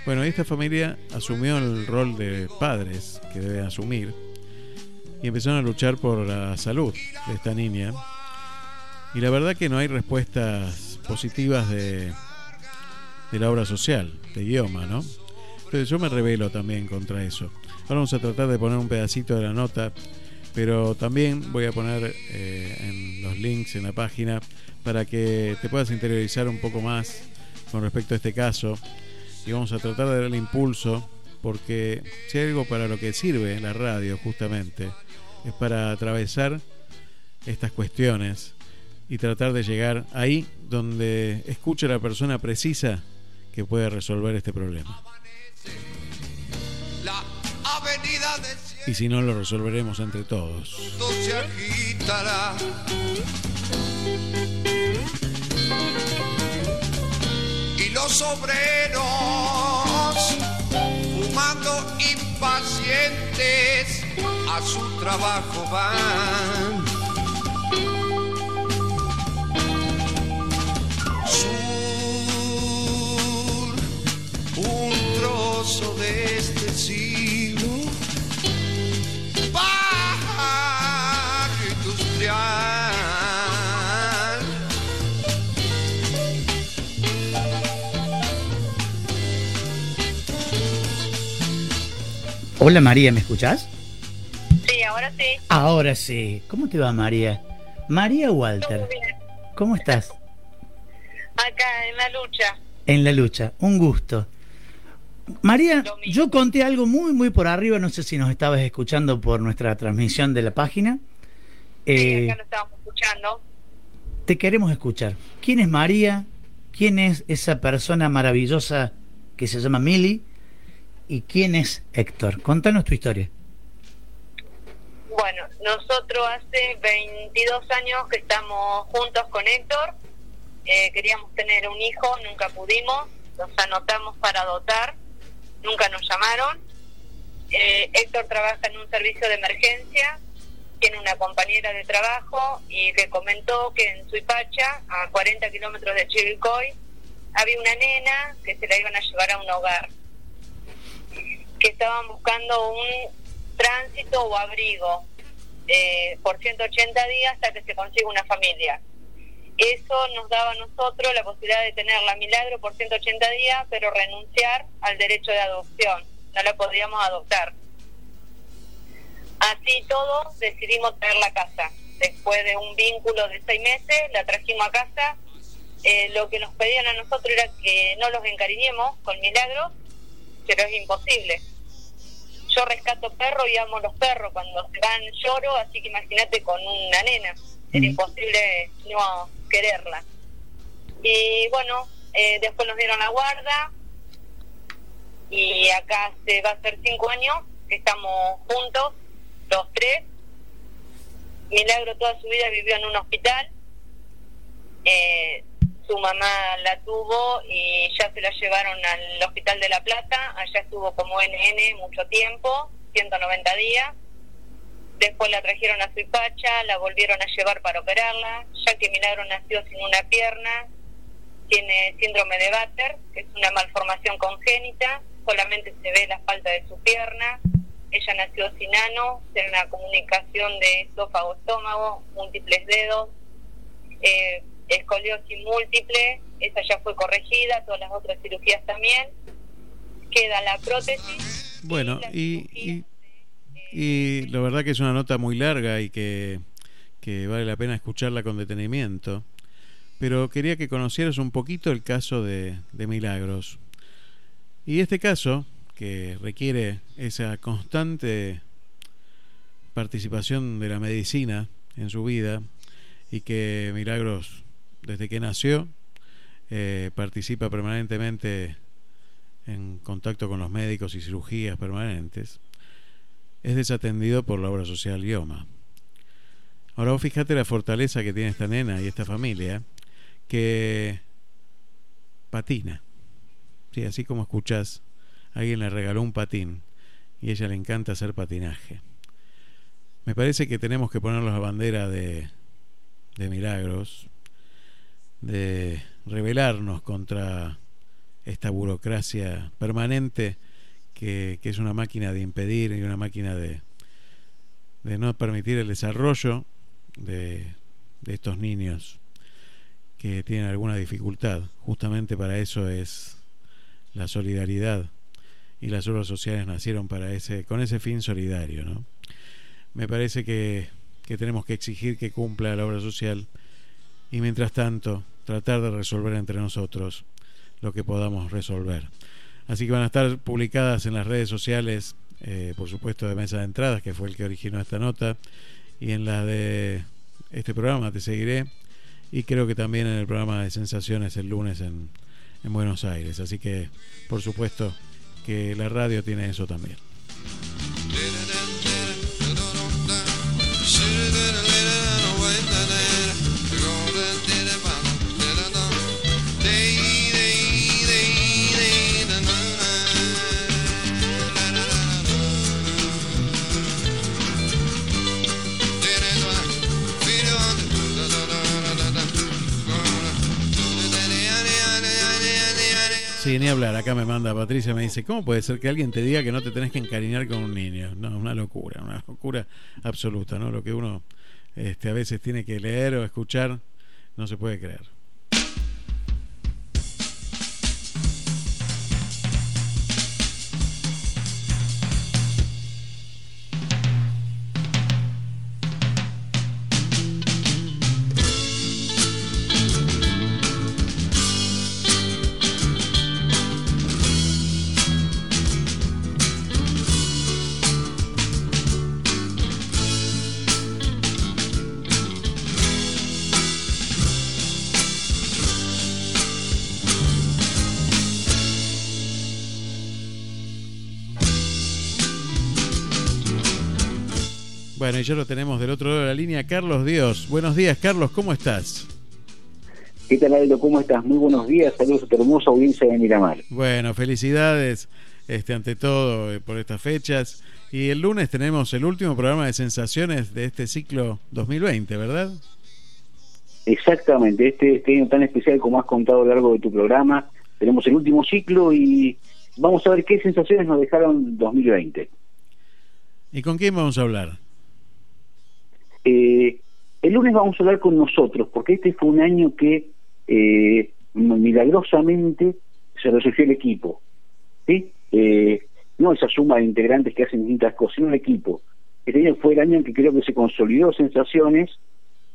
Bueno, esta familia asumió el rol de padres que debe asumir y empezaron a luchar por la salud de esta niña. Y la verdad que no hay respuestas positivas de, la obra social, de idioma, ¿no? Entonces yo me revelo también contra eso. Ahora vamos a tratar de poner un pedacito de la nota, pero también voy a poner eh, en los links en la página para que te puedas interiorizar un poco más con respecto a este caso y vamos a tratar de darle impulso porque si hay algo para lo que sirve la radio justamente es para atravesar estas cuestiones y tratar de llegar ahí donde escucha la persona precisa que puede resolver este problema. Y si no, lo resolveremos entre todos. Se agitará. obreros, fumando impacientes, a su trabajo van. Sur, un trozo de este siglo, Hola María, ¿me escuchás? Sí, ahora sí. Ahora sí. ¿Cómo te va María? María Walter. ¿Cómo estás? Acá en la lucha. En la lucha. Un gusto. María, yo conté algo muy, muy por arriba. No sé si nos estabas escuchando por nuestra transmisión de la página. Eh, Acá lo estábamos escuchando. te queremos escuchar. ¿Quién es María? ¿Quién es esa persona maravillosa que se llama Mili? ¿Y quién es Héctor? Contanos tu historia. Bueno, nosotros hace 22 años que estamos juntos con Héctor. Eh, queríamos tener un hijo, nunca pudimos. Nos anotamos para adoptar, nunca nos llamaron. Eh, Héctor trabaja en un servicio de emergencia, tiene una compañera de trabajo y le comentó que en Suipacha, a 40 kilómetros de Chivilcoy, había una nena que se la iban a llevar a un hogar, que estaban buscando un tránsito o abrigo eh, por 180 días hasta que se consiga una familia. Eso nos daba a nosotros la posibilidad de tener la milagro por 180 días, pero renunciar al derecho de adopción. No la podíamos adoptar. Así todo, decidimos traer la casa. Después de un vínculo de seis meses, la trajimos a casa. Eh, lo que nos pedían a nosotros era que no los encariñemos con milagros, pero es imposible. Yo rescato perros y amo los perros. Cuando se van lloro, así que imagínate con una nena. Era imposible no quererla. Y bueno, eh, después nos dieron la guarda. Y acá se va a hacer cinco años que estamos juntos, los tres. Milagro toda su vida vivió en un hospital. Eh, su mamá la tuvo y ya se la llevaron al Hospital de La Plata. Allá estuvo como NN mucho tiempo, 190 días. Después la trajeron a Suipacha, la volvieron a llevar para operarla, ya que Milagro nació sin una pierna, tiene síndrome de Batter, que es una malformación congénita, solamente se ve la falta de su pierna. Ella nació sin ano, tiene una comunicación de esófago-estómago, múltiples dedos, eh, escoliosis múltiple, esa ya fue corregida, todas las otras cirugías también. Queda la prótesis. Bueno, y, y, y la verdad que es una nota muy larga y que, que vale la pena escucharla con detenimiento. Pero quería que conocieras un poquito el caso de, de Milagros. Y este caso, que requiere esa constante participación de la medicina en su vida, y que Milagros, desde que nació, eh, participa permanentemente en contacto con los médicos y cirugías permanentes, es desatendido por la obra social IOMA. Ahora vos fíjate la fortaleza que tiene esta nena y esta familia, que patina. Sí, así como escuchás, alguien le regaló un patín y a ella le encanta hacer patinaje. Me parece que tenemos que ponernos la bandera de, de milagros, de rebelarnos contra esta burocracia permanente que, que, es una máquina de impedir y una máquina de, de no permitir el desarrollo de, de estos niños que tienen alguna dificultad. Justamente para eso es la solidaridad y las obras sociales nacieron para ese con ese fin solidario, ¿no? Me parece que, que tenemos que exigir que cumpla la obra social y mientras tanto tratar de resolver entre nosotros lo que podamos resolver. Así que van a estar publicadas en las redes sociales, eh, por supuesto, de Mesa de Entradas, que fue el que originó esta nota, y en la de este programa Te Seguiré, y creo que también en el programa de Sensaciones el lunes en, en Buenos Aires. Así que, por supuesto, que la radio tiene eso también. Ni hablar. Acá me manda Patricia, me dice, ¿cómo puede ser que alguien te diga que no te tenés que encariñar con un niño? No, una locura, una locura absoluta, ¿no? Lo que uno este, a veces tiene que leer o escuchar, no se puede creer. Y ya lo tenemos del otro lado de la línea, Carlos Dios. Buenos días, Carlos, ¿cómo estás? ¿Qué tal, Aldo? ¿Cómo estás? Muy buenos días. Saludos a tu hermosa audiencia de Miramar. Bueno, felicidades este, ante todo eh, por estas fechas. Y el lunes tenemos el último programa de sensaciones de este ciclo 2020, ¿verdad? Exactamente. Este, este año tan especial como has contado a lo largo de tu programa, tenemos el último ciclo y vamos a ver qué sensaciones nos dejaron 2020. ¿Y con quién vamos a hablar? Eh, el lunes vamos a hablar con nosotros, porque este fue un año que eh, milagrosamente se resurgió el equipo. ¿sí? Eh, no esa suma de integrantes que hacen distintas cosas, sino el equipo. Este año fue el año en que creo que se consolidó sensaciones,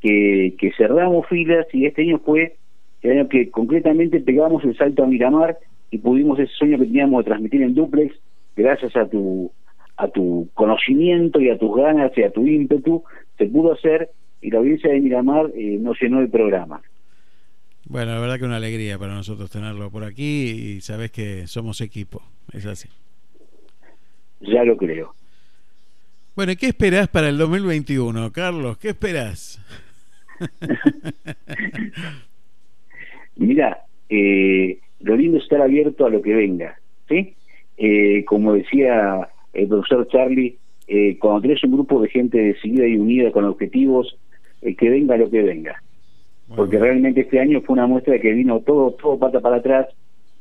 que, cerramos filas y este año fue el año que concretamente pegamos el salto a Miramar y pudimos ese sueño que teníamos de transmitir en duplex, gracias a tu a tu conocimiento y a tus ganas y a tu ímpetu, se pudo hacer y la audiencia de Miramar eh, nos llenó el programa. Bueno, la verdad que una alegría para nosotros tenerlo por aquí y sabes que somos equipo, es así. Ya lo creo. Bueno, ¿y qué esperás para el 2021, Carlos? ¿Qué esperás? <laughs> Mira, eh, lo lindo es estar abierto a lo que venga, ¿sí? Eh, como decía el profesor Charlie, eh, cuando tenés un grupo de gente decidida y unida con objetivos, eh, que venga lo que venga. Porque realmente este año fue una muestra de que vino todo, todo pata para atrás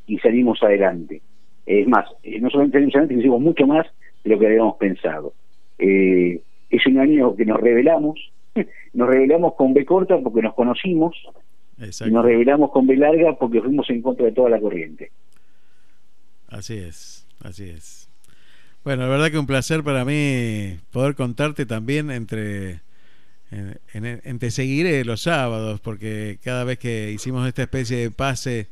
y salimos adelante. Es más, eh, no solamente salimos adelante, hicimos mucho más de lo que habíamos pensado. Eh, es un año que nos revelamos, <laughs> nos revelamos con B corta porque nos conocimos, y nos revelamos con B larga porque fuimos en contra de toda la corriente. Así es, así es. Bueno, la verdad que un placer para mí poder contarte también entre en, Seguiré los sábados, porque cada vez que hicimos esta especie de pase,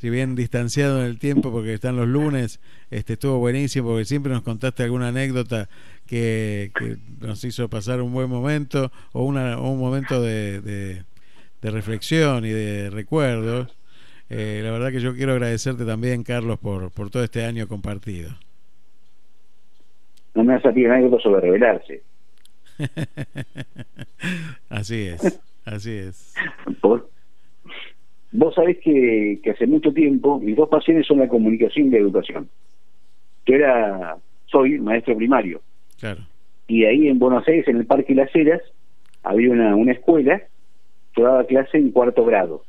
si bien distanciado en el tiempo, porque están los lunes, este estuvo buenísimo, porque siempre nos contaste alguna anécdota que, que nos hizo pasar un buen momento o, una, un momento de, de, de, reflexión y de recuerdos. Eh, la verdad que yo quiero agradecerte también, Carlos, por, por todo este año compartido. No me ha salido anécdota sobre revelarse. <laughs> así es, así es. Por, vos sabés que, que, hace mucho tiempo mis dos pasiones son la comunicación y la educación. Yo era, soy maestro primario. Claro. Y ahí en Buenos Aires, en el Parque Las Heras, había una, una escuela, yo daba clase en cuarto grado.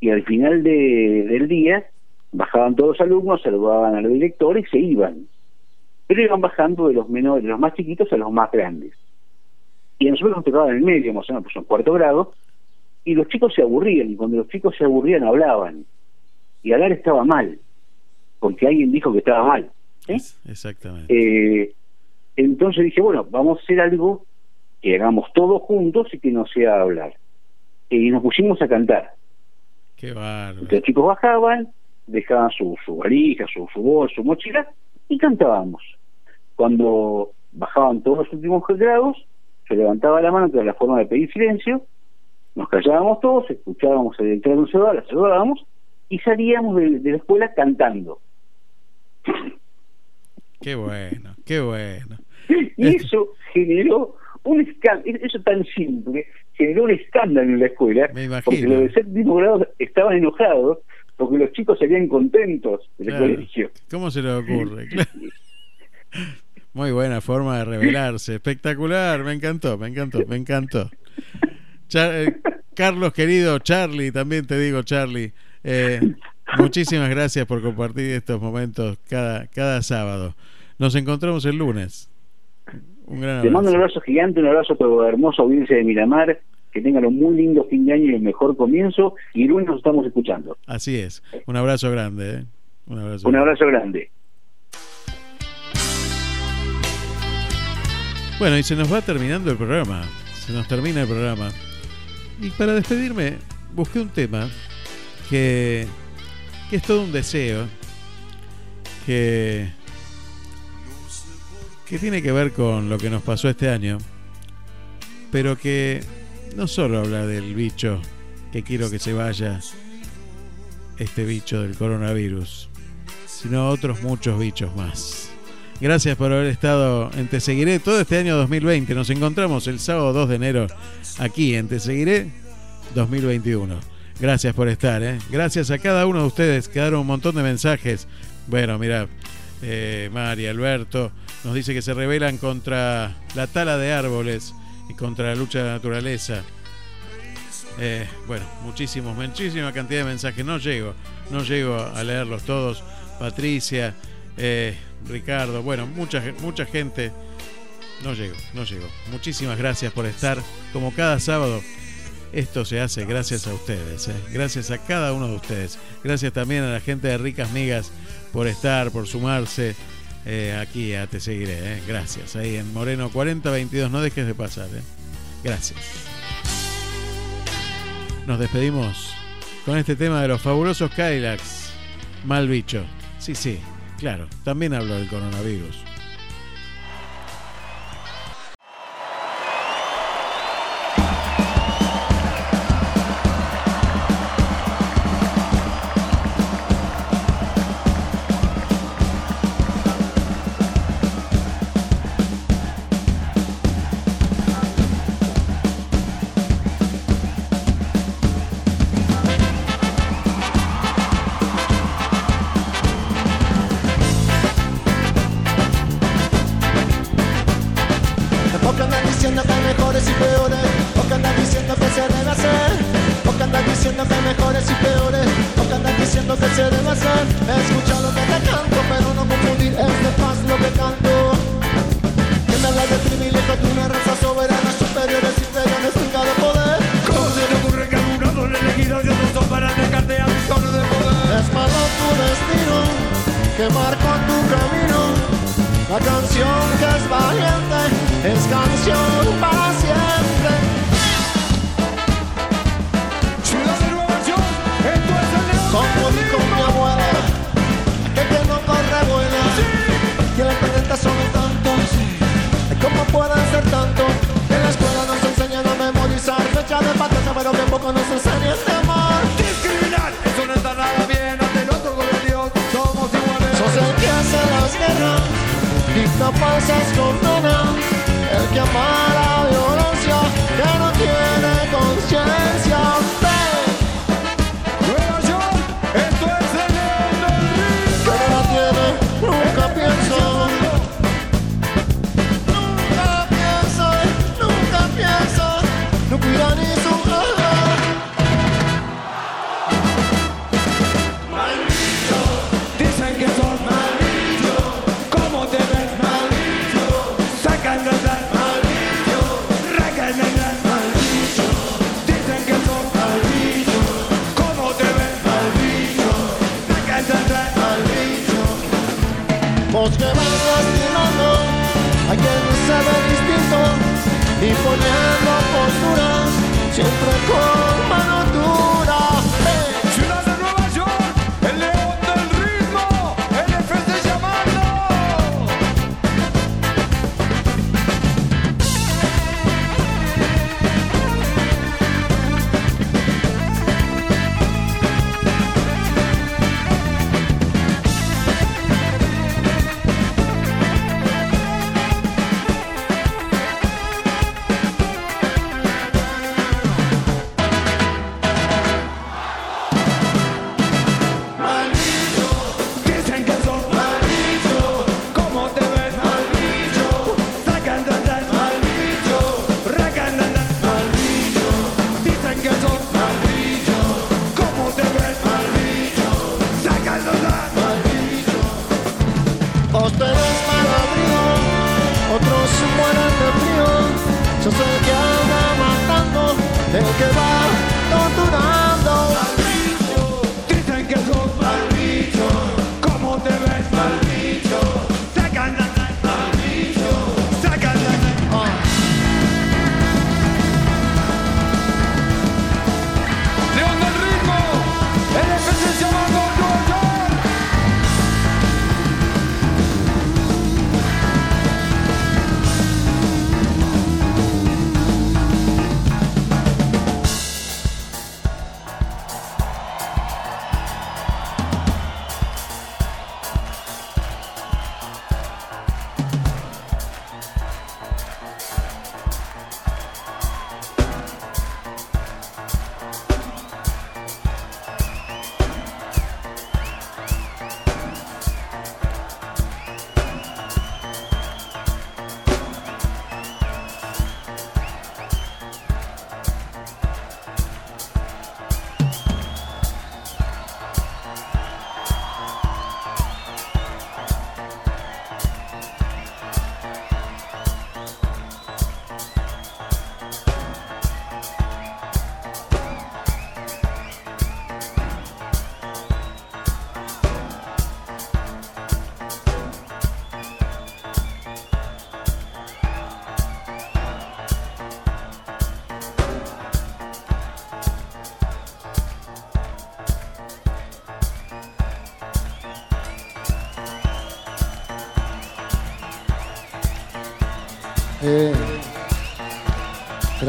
Y al final de, del día, bajaban todos los alumnos, saludaban al director y se iban pero iban bajando de los menores, de los más chiquitos a los más grandes. Y nosotros nos tocaba en el medio, más o menos, pues en cuarto grado, y los chicos se aburrían, y cuando los chicos se aburrían hablaban. Y hablar estaba mal, porque alguien dijo que estaba mal. ¿eh? Exactamente. Eh, entonces dije, bueno, vamos a hacer algo que hagamos todos juntos y que no sea hablar. Y nos pusimos a cantar. Qué bárbaro. Los chicos bajaban, dejaban su, su valija, su, su su mochila, y cantábamos. Cuando bajaban todos los últimos grados, se levantaba la mano, que era la forma de pedir silencio, nos callábamos todos, escuchábamos el director de un la saludábamos y salíamos de, de, la escuela cantando. Qué bueno, qué bueno. Y eso generó un escándalo, eso tan simple, generó un escándalo en la escuela, Me imagino. porque los de séptimo grado estaban enojados porque los chicos salían contentos del claro. colegio. ¿Cómo se le ocurre? <laughs> Muy buena forma de revelarse, espectacular, me encantó, me encantó, me encantó. Char eh, Carlos querido, Charlie, también te digo Charlie, eh, Muchísimas gracias por compartir estos momentos cada, cada sábado. Nos encontramos el lunes. Un gran Te mando un abrazo. abrazo gigante, un abrazo a tu hermosa audiencia de Miramar. Que tengan un muy lindo fin de año y el mejor comienzo. Y el lunes nos estamos escuchando. Así es. Un abrazo grande. ¿eh? Un abrazo. Un abrazo grande. Bueno, y se nos va terminando el programa. Se nos termina el programa. Y para despedirme, busqué un tema que, que es todo un deseo. Que, que tiene que ver con lo que nos pasó este año. Pero que no solo habla del bicho que quiero que se vaya, este bicho del coronavirus, sino otros muchos bichos más. Gracias por haber estado en Te Seguiré todo este año 2020. Nos encontramos el sábado 2 de enero aquí en Te Seguiré 2021. Gracias por estar, ¿eh? Gracias a cada uno de ustedes. Quedaron un montón de mensajes. Bueno, mira, eh, Mari, Alberto, nos dice que se rebelan contra la tala de árboles y contra la lucha de la naturaleza. Eh, bueno, muchísimos, muchísima cantidad de mensajes. No llego, no llego a leerlos todos. Patricia, eh, Ricardo, bueno, mucha, mucha gente. No llego, no llego. Muchísimas gracias por estar como cada sábado. Esto se hace gracias a ustedes, eh. gracias a cada uno de ustedes. Gracias también a la gente de Ricas Migas por estar, por sumarse eh, aquí a Te Seguiré. eh. Gracias, ahí en Moreno 4022. No dejes de pasar. Gracias. Nos despedimos con este tema de los fabulosos Kylax. Mal bicho. Sí, sí, claro. También hablo del coronavirus.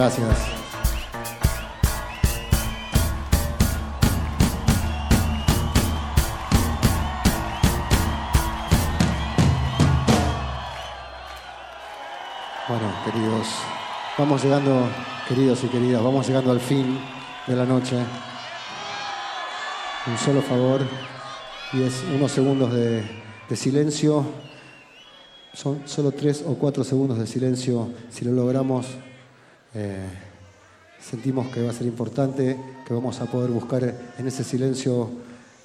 Gracias. Bueno, queridos, vamos llegando, queridos y queridas, vamos llegando al fin de la noche. Un solo favor y es unos segundos de, de silencio. Son solo tres o cuatro segundos de silencio. Si lo logramos, eh, sentimos que va a ser importante, que vamos a poder buscar en ese silencio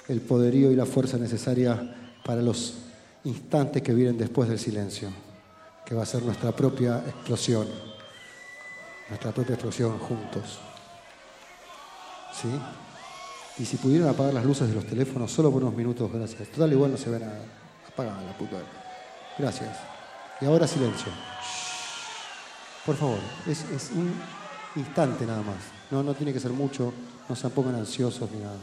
el poderío y la fuerza necesaria para los instantes que vienen después del silencio, que va a ser nuestra propia explosión, nuestra propia explosión juntos. ¿Sí? Y si pudieran apagar las luces de los teléfonos solo por unos minutos, gracias. Total, igual no se ve nada. Apagan la puta. Gracias. Y ahora silencio. Por favor, es, un instante nada más. No, no tiene que ser mucho. No se pongan ansiosos ni nada.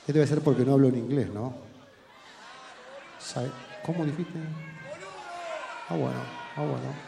Este debe ser porque no hablo en inglés, ¿no? ¿Cómo dijiste? Ah, bueno, ah, bueno.